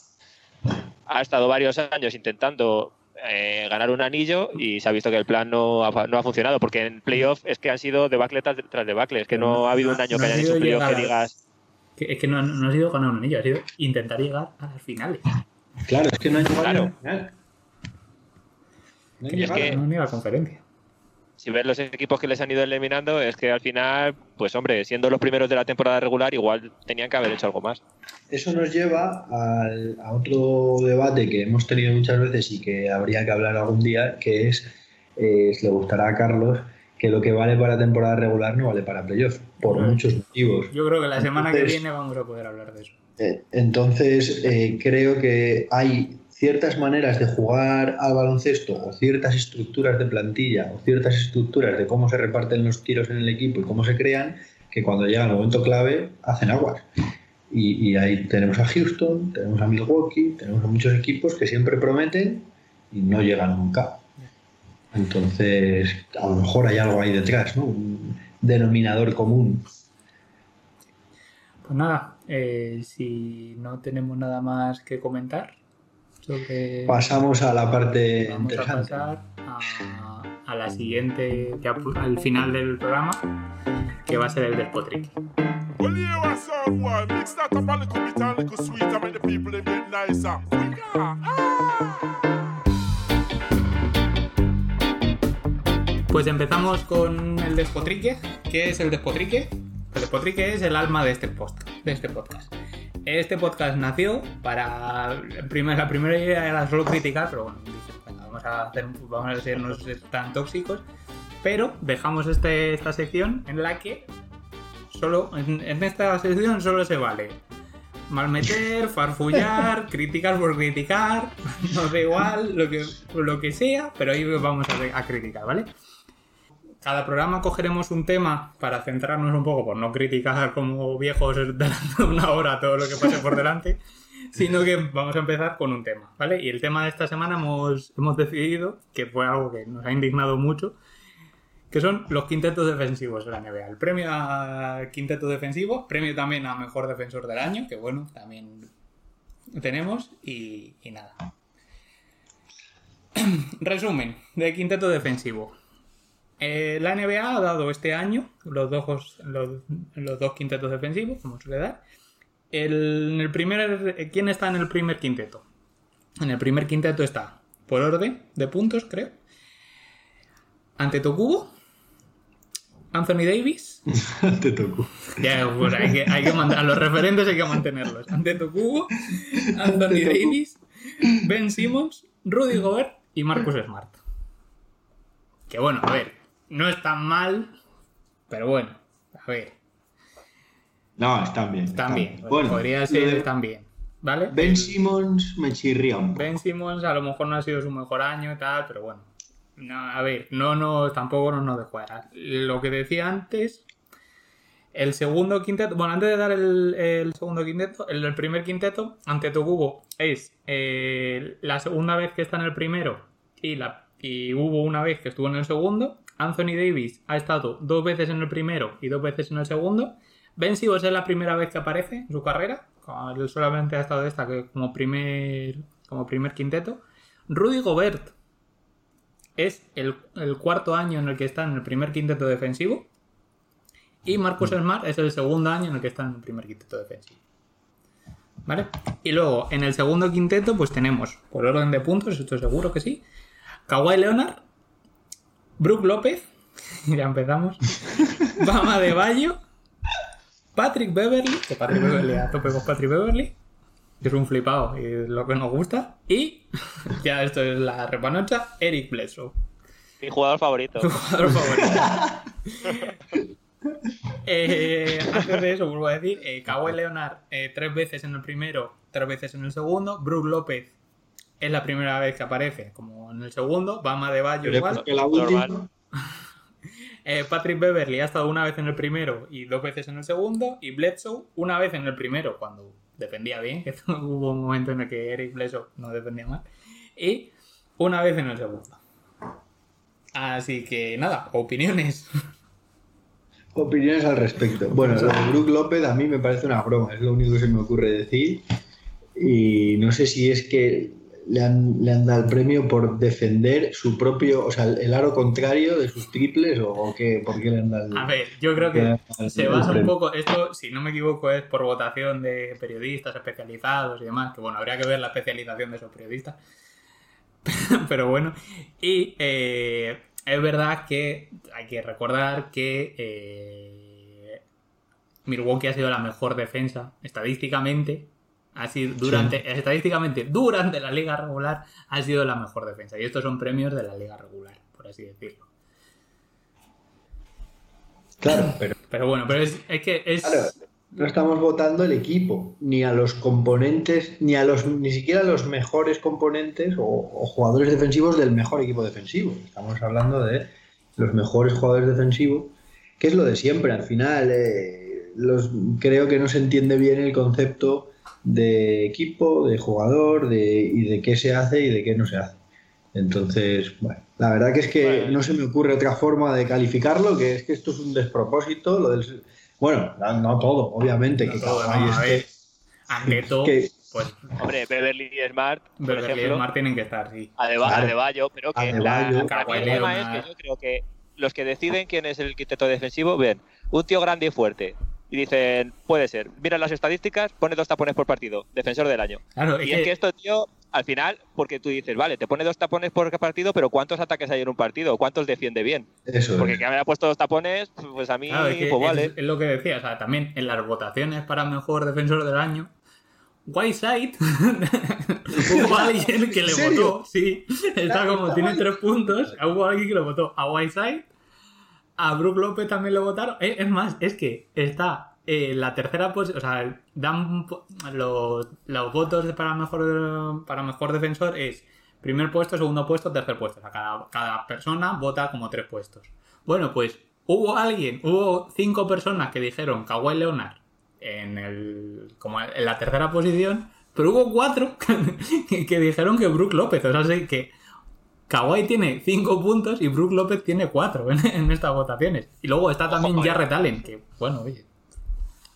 ha estado varios años intentando eh, ganar un anillo y se ha visto que el plan no ha, no ha funcionado porque en playoff es que han sido debacle tras debacle, es que no, ha habido un año no que hayan hecho playoff que digas es que no, no, ha sido ganar un anillo, ha sido intentar llegar a las finales. Claro, es que no ha llegado claro. a la final. No ha llegado es que, ni a la conferencia. Si ves los equipos que les han ido eliminando, es que al final, pues hombre, siendo los primeros de la temporada regular, igual tenían que haber hecho algo más. Eso nos lleva al, a otro debate que hemos tenido muchas veces y que habría que hablar algún día, que es, eh, le gustará a Carlos, que lo que vale para temporada regular no vale para playoff, por Bueno, muchos motivos. Yo creo que la semana que viene vamos a poder hablar de eso. Eh, Entonces, eh, creo que hay ciertas maneras de jugar al baloncesto o ciertas estructuras de plantilla o ciertas estructuras de cómo se reparten los tiros en el equipo y cómo se crean, que cuando llega el momento clave hacen aguas. Y, ahí tenemos a Houston, tenemos a Milwaukee, tenemos a muchos equipos que siempre prometen y no llegan nunca. Entonces, a lo mejor hay algo ahí detrás, ¿no? Un denominador común. Pues nada, eh, si no tenemos nada más que comentar sobre... Pasamos a la parte Vamos a interesante. pasar a, a la siguiente, ya al final del programa, que va a ser el a a. Quicker. Ah! Pues empezamos con el despotrique. ¿Qué es el despotrique? El despotrique es el alma de este, post, de este podcast. Este podcast nació para. la primera idea era solo criticar, pero bueno, vamos a, hacer, vamos a ser no ser tan tóxicos. Pero dejamos este, esta sección en la que solo. En, en esta sección solo se vale malmeter, farfullar, criticar por criticar, nos da igual, lo que, lo que sea, pero ahí vamos a, a criticar, ¿vale? Cada programa cogeremos un tema para centrarnos un poco, por no criticar como viejos durante una hora todo lo que pase por delante, sino que vamos a empezar con un tema, ¿vale? Y el tema de esta semana hemos, hemos decidido, que fue algo que nos ha indignado mucho, que son los quintetos defensivos de la NBA. El premio a quinteto defensivo, premio también a mejor defensor del año, que bueno, también tenemos, y, y nada. Resumen de quinteto defensivo. Eh, la NBA ha dado este año los dos, los, los dos quintetos defensivos, como suele dar. El, en el primer, eh, ¿Quién está en el primer quinteto? En el primer quinteto está, por orden de puntos, creo. Ante Tokubo, Anthony Davis. Te toco. Ya, pues hay que, hay que a los referentes hay que mantenerlos. Ante Tokubo, Anthony Davis, Ben Simmons, Rudy Gobert y Marcus Smart. Que bueno, a ver, no es tan mal, pero bueno, a ver, No, están bien. están bien. Bueno, podría ser de también, ¿vale? Ben Simmons me chirría un poco. Ben Simmons a lo mejor no ha sido su mejor año y tal, pero bueno. No, a ver, no, no, tampoco no nos de jugar. Lo que decía antes, el segundo quinteto, bueno, antes de dar el, el segundo quinteto, el, el primer quinteto ante Tokubo es eh, la segunda vez que está en el primero y, la, y hubo una vez que estuvo en el segundo. Anthony Davis ha estado dos veces en el primero y dos veces en el segundo. Ben Simmons es la primera vez que aparece en su carrera. Solamente ha estado esta como primer, como primer quinteto. Rudy Gobert es el, el cuarto año en el que está en el primer quinteto defensivo. Y Marcus Smart es el segundo año en el que está en el primer quinteto defensivo. ¿Vale? Y luego, en el segundo quinteto, pues tenemos, por orden de puntos, estoy seguro que sí, Kawhi Leonard, Brook López, ya empezamos, Bama de Bayo, Patrick Beverly, que Patrick Beverly, a tope con Patrick Beverly, que es un flipado y es lo que nos gusta, y ya esto es la repanocha, Eric Bledsoe. Mi jugador favorito. Tu jugador favorito. Eh, antes de eso, vuelvo a decir, eh, Kawhi Leonard eh, tres veces en el primero, tres veces en el segundo. Brook López es la primera vez que aparece, como en el segundo. Bama de Bayo igual. Porque la última. Eh, Patrick Beverly ha estado una vez en el primero y dos veces en el segundo. Y Bledsoe una vez en el primero, cuando defendía bien, que hubo un momento en el que Eric Bledsoe no defendía mal. Y una vez en el segundo. Así que nada, opiniones. opiniones al respecto. Bueno, lo de Brook López a mí me parece una broma, es lo único que se me ocurre decir. Y no sé si es que le han, le han dado el premio por defender su propio, o sea, el aro contrario de sus triples o, o qué, por qué le han dado el- A ver, yo creo que se basa un poco, esto, si no me equivoco, es por votación de periodistas especializados y demás, que bueno, habría que ver la especialización de esos periodistas. Pero bueno, y eh, es verdad que hay que recordar que eh, Milwaukee ha sido la mejor defensa estadísticamente. Ha sido durante, estadísticamente, durante la liga regular, ha sido la mejor defensa. Y estos son premios de la liga regular, por así decirlo. Claro, pero Pero bueno, pero es, es que es. claro, no estamos votando el equipo, ni a los componentes, ni a los, ni siquiera a los mejores componentes o, o jugadores defensivos del mejor equipo defensivo. Estamos hablando de los mejores jugadores defensivos, que es lo de siempre. Al final, eh, los, creo que no se entiende bien el concepto de equipo, de jugador, de, y de qué se hace y de qué no se hace. Entonces, bueno, la verdad que es que Bueno. no se me ocurre otra forma de calificarlo, que es que esto es un despropósito, lo del, bueno, no, no todo, obviamente, No que todo, no, a ver, esté- ante todo, que- pues Hombre, Beverly y Smart, por Beverly y ejemplo, Smart tienen que estar, sí. Adeba- Claro. Adebayo, pero que Adebayo. la, el tema es que yo creo que los que deciden quién es el quinteto defensivo, ven, un tío grande y fuerte, y dicen, puede ser, mira las estadísticas, pone dos tapones por partido, defensor del año. Claro, Y es que, que esto, tío, al final, porque tú dices, vale, te pone dos tapones por partido, pero ¿cuántos ataques hay en un partido? ¿Cuántos defiende bien? eso Porque es. que me haya puesto dos tapones, pues a mí, claro, es que pues es- vale. es, lo que decía, o sea, también en las votaciones para mejor defensor del año, Whiteside hubo alguien que le votó, sí, está como, tiene tres puntos, hubo alguien que le votó a Whiteside, a Brook López también le votaron, es más, es que está eh, la tercera posición, o sea, dan los, los votos para mejor, para mejor defensor es primer puesto, segundo puesto, tercer puesto, o sea, cada, cada persona vota como tres puestos. Bueno, pues hubo alguien, hubo cinco personas que dijeron Kawhi Leonard en, el, como en la tercera posición, pero hubo cuatro que, que dijeron que Brook López, o sea, sí que Kawhi tiene cinco puntos y Brook López tiene cuatro en, en estas votaciones. Y luego está también Ojo, Jarrett Allen, que bueno, oye,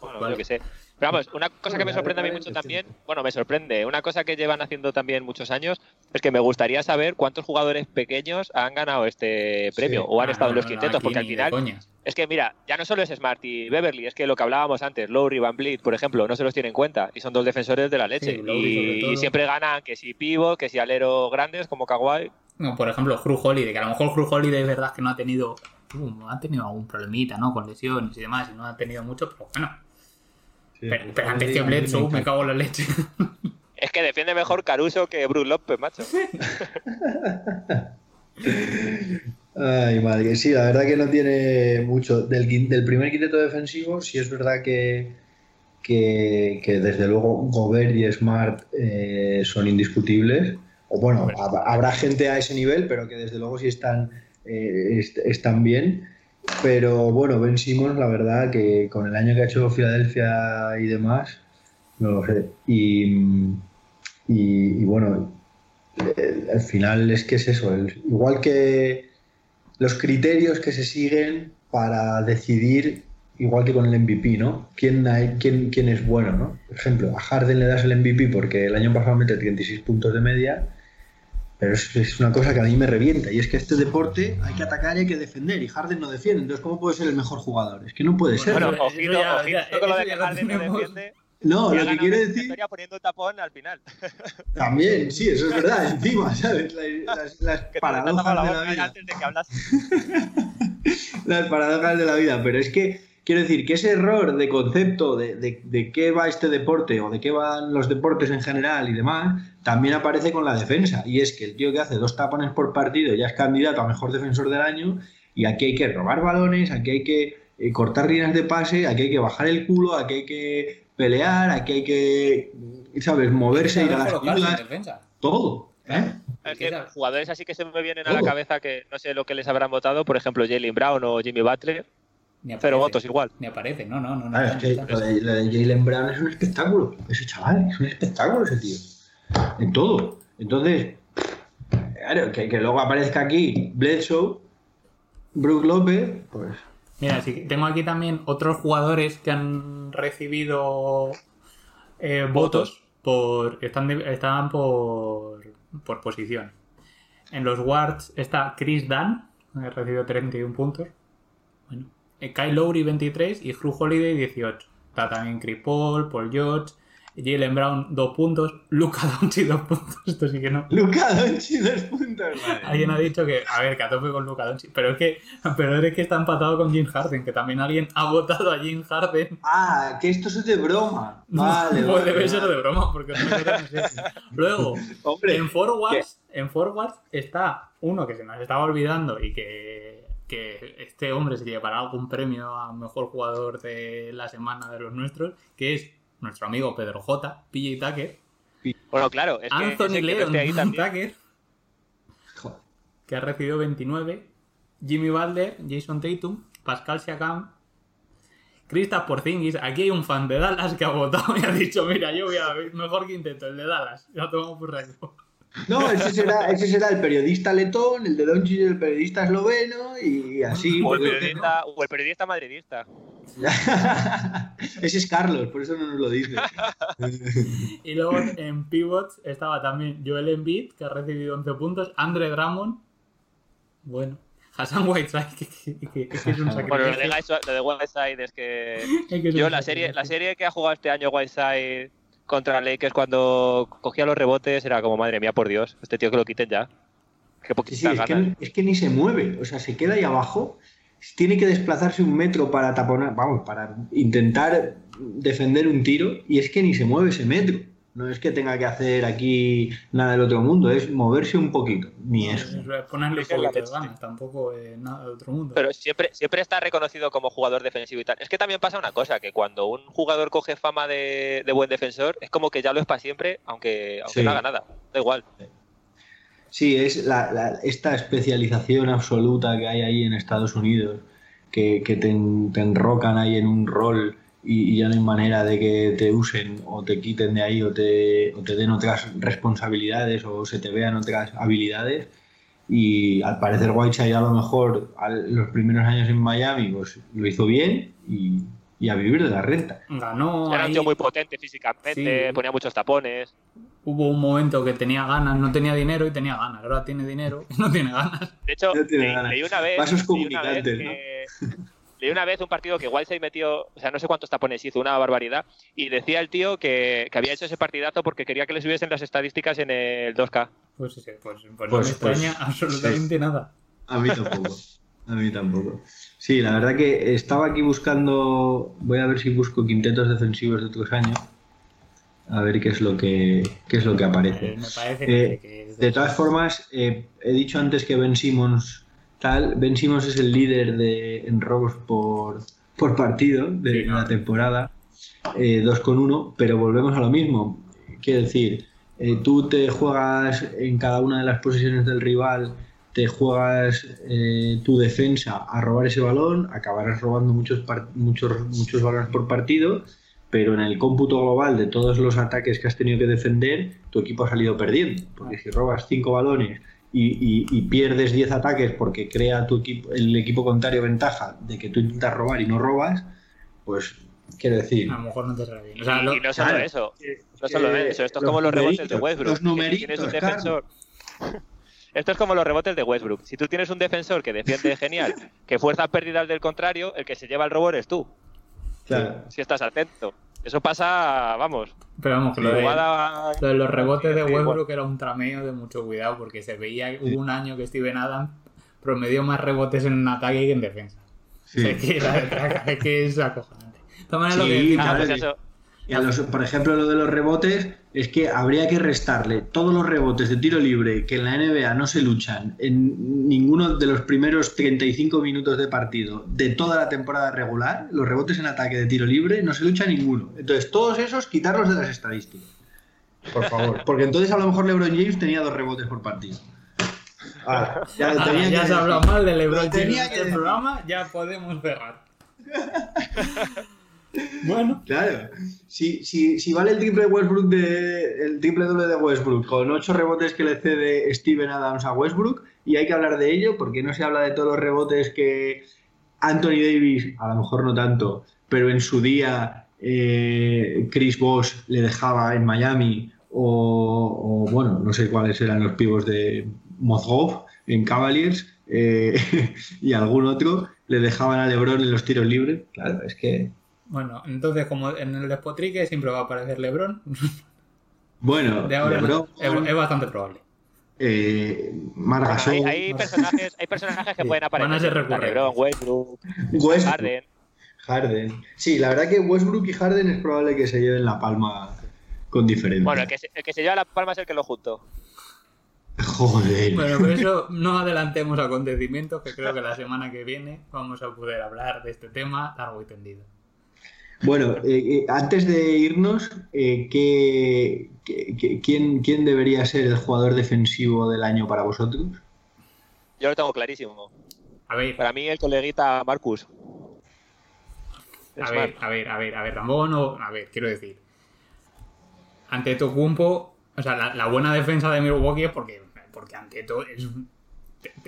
Bueno, Vale. yo qué sé. Pero vamos, una cosa que me sorprende a mí mucho también, bueno, me sorprende, una cosa que llevan haciendo también muchos años, es que me gustaría saber cuántos jugadores pequeños han ganado este premio Sí. o han Ah, estado en los quintetos, porque al final, es que mira, ya no solo es Smart y Beverly, es que lo que hablábamos antes, Lowry, Van Vliet, por ejemplo, no se los tiene en cuenta y son dos defensores de la leche. Sí, y, y siempre ganan que si pivot, que si alero grandes como Kawhi. No, por ejemplo, Drew Holiday, que a lo mejor Drew Holiday es verdad que no ha tenido. uh, ha tenido algún problemita, ¿no? Con lesiones y demás, y no ha tenido mucho, pero bueno. Sí, pero, antes que me Bledsoe me cago en la leche. Es que defiende mejor Caruso que Bruce López, macho. Ay, madre, sí, la verdad que no tiene mucho. Del, del primer quinteto defensivo, sí es verdad que, que, que desde luego Gobert y Smart eh, son indiscutibles. O bueno, hab- habrá gente a ese nivel, pero que desde luego sí están, eh, est- están bien. Pero bueno, Ben Simmons, la verdad que con el año que ha hecho Filadelfia y demás, no lo sé. Y, y, y bueno, al final es que es eso, el- igual que los criterios que se siguen para decidir, igual que con el MVP, ¿no? ¿Quién, hay- quién, quién es bueno, ¿no? Por ejemplo, a Harden le das el MVP porque el año pasado mete 36 puntos de media Pero es, es una cosa que a mí me revienta. Y es que este deporte hay que atacar y hay que defender. Y Harden no defiende. Entonces, ¿cómo puede ser el mejor jugador? Es que no puede ser. Bueno, ojito, ya- ojito ya- con lo de que Harden no defiende. no, lo que quiero decir. victoria poniendo un tapón al final. También, sí, eso es verdad. Encima, ¿sabes? Las, paradojas la de la vida. antes de que hablas. las paradojas de la vida, pero es que quiero decir que ese error de concepto de, de, de qué va este deporte o de qué van los deportes en general y demás, también aparece con la defensa. Y es que el tío que hace dos tapones por partido ya es candidato a mejor defensor del año y aquí hay que robar balones, aquí hay que eh, cortar líneas de pase, aquí hay que bajar el culo, aquí hay que pelear, aquí hay que, ¿sabes?, moverse, ir a las ayudas, todo. ¿eh? Es que jugadores así que se me vienen a la cabeza que no sé lo que les habrán votado, por ejemplo, Jalen Brown o Jimmy Butler, Ni aparece. cero votos igual. Ni aparece, no, no, no. no es que no lo de, lo de Jalen Brown es un espectáculo. Ese chaval es un espectáculo ese tío. En todo. Entonces, claro, que, que luego aparezca aquí Bledsoe, Brook López, pues. Mira, sí, tengo aquí también otros jugadores que han recibido eh, votos por están, están por, por posición. En los Wards está Chris Dunn, que ha recibido 31 puntos. Bueno, Kyle Lowry 23 y Drew Holiday 18. Está también Chris Paul, Paul George, Jalen Brown 2 puntos, Luca Doncic 2 puntos. Esto sí que no. Luca Doncic dos puntos, madre. Alguien ha dicho que, a ver, que a tope con Luka Doncic, pero es que, pero es que está empatado con James Harden, que también alguien ha votado a James Harden. Ah, que esto es de broma. Vale, No, vale, debe ser de broma, porque no me. Luego, Hombre, en forwards, en forwards está uno que se nos estaba olvidando y que, que este hombre se llevará algún premio a mejor jugador de la semana de los nuestros, que es nuestro amigo Pedro J, PJ Tucker, Bueno, claro, es que Anthony que Leon ahí también. Tucker, que ha recibido 29, Jimmy Butler, Jason Tatum, Pascal Siakam, Kristaps Porzingis. Aquí hay un fan de Dallas que ha votado y ha dicho, mira, yo voy a ver mejor quinteto, el de Dallas. Ya tomamos por saco. No, ese será, ese será el periodista letón, el de Doncic el periodista esloveno y así. O el periodista, o el periodista madridista. ese es Carlos, por eso no nos lo dice. Y luego en pivots estaba también Joel Embiid, que ha recibido 11 puntos, Andre Drummond, bueno, Hassan Whiteside, que, que- que- que es un Bueno, lo de, Guys- lo de Whiteside es que Es que es yo la serie, la serie que ha jugado este año Whiteside contra Lakers cuando cogía los rebotes era como madre mía por Dios, este tío que lo quiten ya. Qué Sí, sí, poquitas es, que, es que ni se mueve, o sea, se queda ahí abajo, tiene que desplazarse un metro para taponar, vamos, para intentar defender un tiro y es que ni se mueve ese metro. No es que tenga que hacer aquí nada del otro mundo, es moverse un poquito, ni eso. Es Ponerle un Es poquito de ganas, tampoco eh, nada de otro mundo. Pero siempre, siempre está reconocido como jugador defensivo y tal. Es que también pasa una cosa, que cuando un jugador coge fama de, de buen defensor, es como que ya lo es para siempre, aunque, aunque Sí. no haga nada. Da igual. Sí, es la- la- esta especialización absoluta que hay ahí en Estados Unidos, que, que te, te enrocan ahí en un rol y, y ya no hay manera de que te usen o te quiten de ahí o te, o te den otras responsabilidades o se te vean otras habilidades. Y al parecer Whiteside a lo mejor al- los primeros años en Miami pues lo hizo bien y, y a vivir de la renta. Ganó Era un ahí, tío muy potente físicamente, Sí. ponía muchos tapones. hubo un momento que tenía ganas, no tenía dinero y tenía ganas. Ahora tiene dinero y no tiene ganas. De hecho, No tiene leí, ganas. leí una vez. Vasos leí una vez que- leí una vez un partido que Whiteside metió, o sea, no sé cuántos tapones hizo, una barbaridad. Y decía el tío que, que había hecho ese partidazo porque quería que le subiesen las estadísticas en el 2K. Pues, sí, pues, pues no Pues- me pues, extraña absolutamente nada. A mí tampoco. A mí tampoco. Sí, la verdad que estaba aquí buscando. Voy a ver si busco quintetos defensivos de otros años. A ver qué es lo que, qué es lo que aparece. me parece Eh, que, De todas formas, eh, he dicho antes que Ben Simmons tal. Ben Simmons es el líder de, en robos por, por partido de Sí, la temporada. eh, 2 con 1, pero volvemos a lo mismo. Quiero decir, eh, tú te juegas en cada una de las posiciones del rival, te juegas eh, tu defensa a robar ese balón, acabarás robando muchos, muchos, muchos balones por partido, pero en el cómputo global de todos los ataques que has tenido que defender, tu equipo ha salido perdiendo. Porque si robas 5 balones y, y- y pierdes 10 ataques porque crea tu equipo, el equipo contrario ventaja de que tú intentas robar y no robas, pues quiero decir. a lo mejor no te sale bien. O Y, sea, lo- y no solo claro. eso, no solo eso, esto es los como los rebotes de numeritos, Westbrook. los que si tienes un numeritos, defensor, Esto es como los rebotes de Westbrook. Si tú tienes un defensor que defiende genial, que fuerza pérdidas del contrario, el que se lleva el robot eres tú. Claro. Si estás atento. Eso pasa, vamos. Pero vamos, que lo de, jugada- lo de los rebotes de. Westbrook era un trameo de mucho cuidado porque se veía hubo un año que Steven Adams promedió más rebotes en un ataque que en defensa. Sí. O sea, que, la- es que es acojonante. De todas maneras, lo que decía- Ah, pues eso. Y a los- por ejemplo, lo de los rebotes es que habría que restarle todos los rebotes de tiro libre que en la NBA no se luchan en ninguno de los primeros 35 minutos de partido de toda la temporada regular. Los rebotes en ataque de tiro libre no se lucha ninguno. Entonces, todos esos quitarlos de las estadísticas. Por favor. Porque entonces a lo mejor LeBron James tenía dos rebotes por partido. Ah, ya Ahora, tenía ya que se ha hablado decir. mal de LeBron James en este programa, ya podemos cerrar. bueno, Claro, si, si, si vale el triple Westbrook de el triple doble de Westbrook con ocho rebotes que le cede Steven Adams a Westbrook y hay que hablar de ello porque no se habla de todos los rebotes que Anthony Davis, a lo mejor no tanto, pero en su día eh, Chris Bosh le dejaba en Miami o, o, bueno, no sé cuáles eran los pivos de Mozgov en Cavaliers eh, y algún otro le dejaban a LeBron en los tiros libres. Claro, es que bueno, entonces como en el despotrique siempre va a aparecer LeBron, Bueno, de ahora LeBron, es, es bastante probable. eh, Bueno, hay, hay personajes, hay personajes que Sí, pueden aparecer. van a ser recurrentes. LeBron, Westbrook, Westbrook, Harden. Harden. Sí, la verdad que Westbrook y Harden es probable que se lleven la palma con diferencia. Bueno, el que, se, el que se lleva la palma es el que lo juntó. Joder. Bueno, por eso no adelantemos acontecimientos, que creo que la semana que viene vamos a poder hablar de este tema largo y tendido. Bueno, eh, eh, antes de irnos, eh, ¿qué- quién, quién debería ser el jugador defensivo del año para vosotros? Yo lo tengo clarísimo. A ver, Para mí el coleguita Marcus. a Smart. ver, a ver, a ver, a ver, tampoco no, a ver, quiero decir, ante Tocumpo, o sea, la, la buena defensa de Milwaukee es porque, porque ante todo es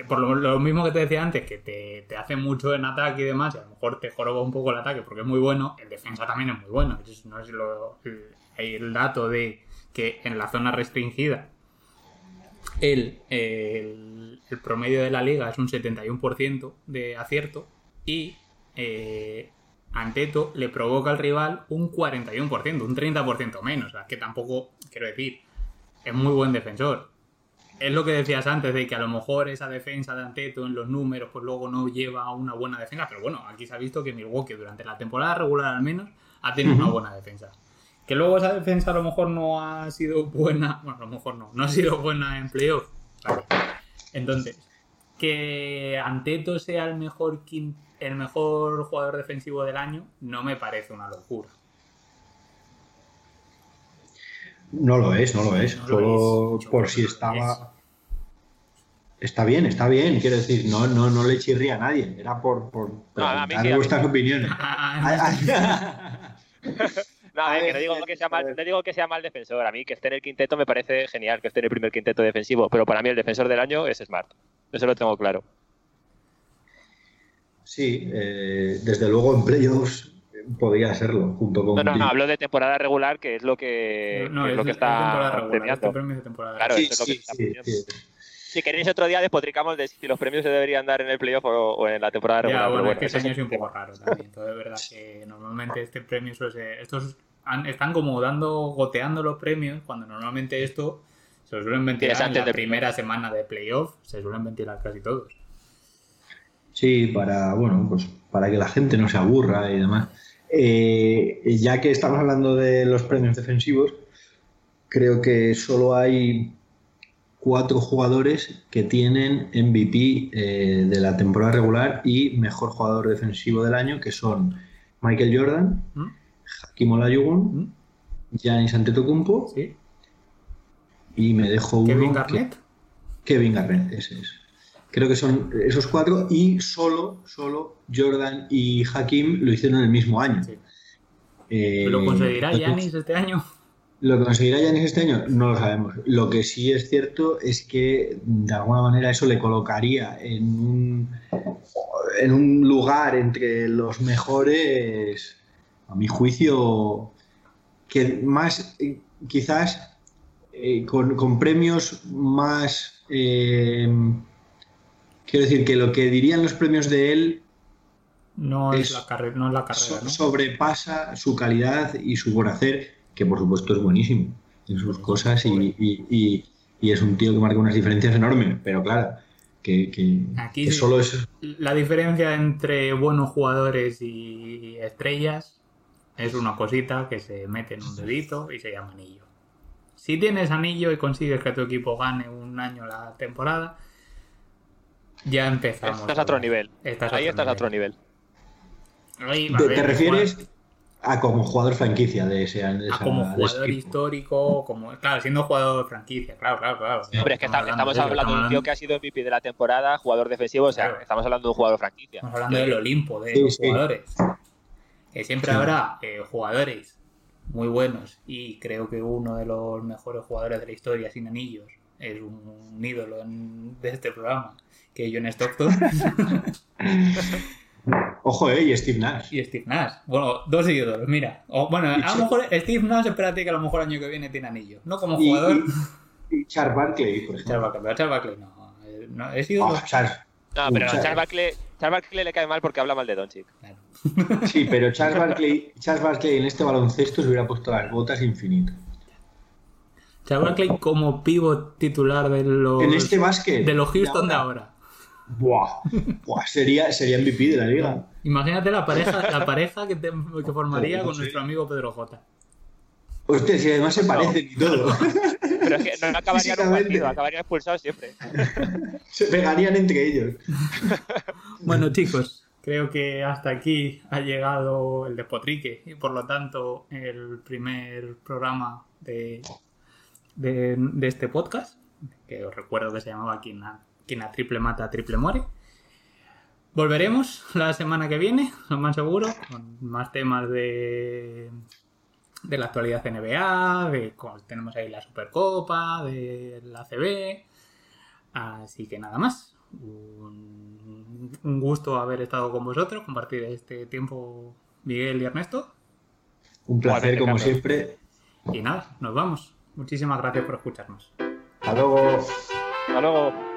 por lo, mismo que te decía antes, que te, hace mucho en ataque y demás, y a lo mejor te joroba un poco el ataque porque es muy bueno, en defensa también es muy bueno. Es- no es lo, el, el dato de que en la zona restringida el, el, el promedio de la liga es un 71% de acierto y eh, Anteto le provoca al rival un 41%, un 30% menos. O sea, que tampoco, quiero decir, es muy buen defensor. Es lo que decías antes, de que a lo mejor esa defensa de Anteto en los números, pues luego no lleva a una buena defensa. Pero bueno, aquí se ha visto que Milwaukee durante la temporada regular al menos ha tenido una buena defensa. Que luego esa defensa a lo mejor no ha sido buena, bueno, a lo mejor no, no ha sido buena en playoff. Vale. Entonces, que Anteto sea el mejor, el mejor jugador defensivo del año no me parece una locura. No lo es, no lo es. No lo Solo es. Por si estaba. Está bien, está bien. Quiero decir, no, no, no le chirría a nadie. Era por, por No, a mí vuestras opiniones. No, a ver, A que no digo sí, que, sea mal, no digo que sea mal defensor. A mí que esté en el quinteto me parece genial que esté en el primer quinteto defensivo. Pero para mí el defensor del año es Smart. Eso lo tengo claro. Sí, eh, desde luego en playoffs podría serlo, junto con. No, no, no, hablo de temporada regular, que es lo que, no, que es lo que de está regular, premiando. este premio es de temporada Claro, Sí, eso es lo que sí, está sí, premiando. sí. Si queréis otro día despotricamos de si los premios se deberían dar en el playoff o, o en la temporada Ya, regular. bueno, pero es que eso ese es año es un poco raro también. Entonces, es verdad que normalmente este premio suele ser. Estos han- están como dando, goteando los premios, cuando normalmente esto se lo suelen ventilar Es en antes la de- primera semana de playoff, se suelen ventilar casi todos. Sí, para, bueno, pues para que la gente no se aburra y demás. Eh, ya que estamos hablando de los premios defensivos, creo que solo hay cuatro jugadores que tienen MVP eh, de la temporada regular y mejor jugador defensivo del año, que son Michael Jordan, ¿Mm? Hakim Olajuwon, ¿Mm? Giannis Antetokounmpo ¿Sí? y me dejo uno Kevin que- Garnett. Kevin Garnett, ese es. Creo que son esos cuatro y solo, solo Jordan y Hakim lo hicieron el mismo año. Sí. Eh, ¿Lo conseguirá Giannis este año? ¿Lo conseguirá Giannis este año? No lo sabemos. Lo que sí es cierto es que de alguna manera eso le colocaría en un, en un lugar entre los mejores, a mi juicio, que más eh, quizás eh, con, con premios más... eh, quiero decir que lo que dirían los premios de él No es, Es- la, carre- no es la carrera, so- ¿no? sobrepasa su calidad y su buen hacer, que por supuesto es buenísimo en sus cosas y, y- y- y es un tío que marca unas diferencias enormes, pero claro, que, que- Aquí que solo es... La diferencia entre buenos jugadores y estrellas es una cosita que se mete en un dedito y se llama anillo. Si tienes anillo y consigues que tu equipo gane un año la temporada, ya empezamos. Estás a otro nivel. Estás Ahí estás a otro nivel. Ahí, a ¿Te, ver, te refieres a como jugador franquicia de ese de a esa- como jugador histórico, como claro, siendo jugador de franquicia, claro, claro, claro. Hombre, es que está- estamos hablando de un tío que ha sido MVP de la temporada, jugador defensivo, o sea, Claro. estamos hablando de un jugador franquicia. Estamos hablando del Olimpo, de Sí, los sí. jugadores. Que siempre Sí. habrá eh, jugadores muy buenos y creo que uno de los mejores jugadores de la historia sin anillos es un ídolo en- de este programa, que es John Stockton Ojo, eh, y Steve Nash. y Steve Nash. Bueno, dos ídolos, mira. O, bueno, a lo mejor Steve Nash, espérate que a lo mejor año que viene tiene anillos. No como jugador. y- y Charles Barkley, por Charles ejemplo. Barkley, pero Charles Barkley no. eh, no, es ídolo. Oh, Charles. No, pero a Charles Barkley, Charles Barkley le cae mal porque habla mal de Doncic. Claro. Sí, pero Charles Barkley, Charles Barkley en este baloncesto se hubiera puesto las botas infinito. Charles Barkley como pivot titular de los, En este básquet. de los Houston de ahora. ahora. Buah, buah, sería, sería MVP de la liga. Imagínate la pareja, la pareja que, te- que formaría con sí. nuestro amigo Pedro J. Hostia, si además se parecen y todo. Pero es que no acabarían un partido, acabarían expulsados siempre. Se pegarían entre ellos. Bueno, chicos, creo que hasta aquí ha llegado el despotrique y por lo tanto el primer programa de, de, de este podcast, que os recuerdo que se llamaba Quien Quien a triple mata, triple muere. Volveremos la semana que viene, lo más seguro, con más temas de, de la actualidad NBA, de cómo tenemos ahí la Supercopa, de la CB. Así que nada más. Un, un gusto haber estado con vosotros, compartir este tiempo Miguel y Ernesto. Un placer, como siempre. Y nada, nos vamos. Muchísimas gracias por escucharnos. Hasta luego. Hasta luego.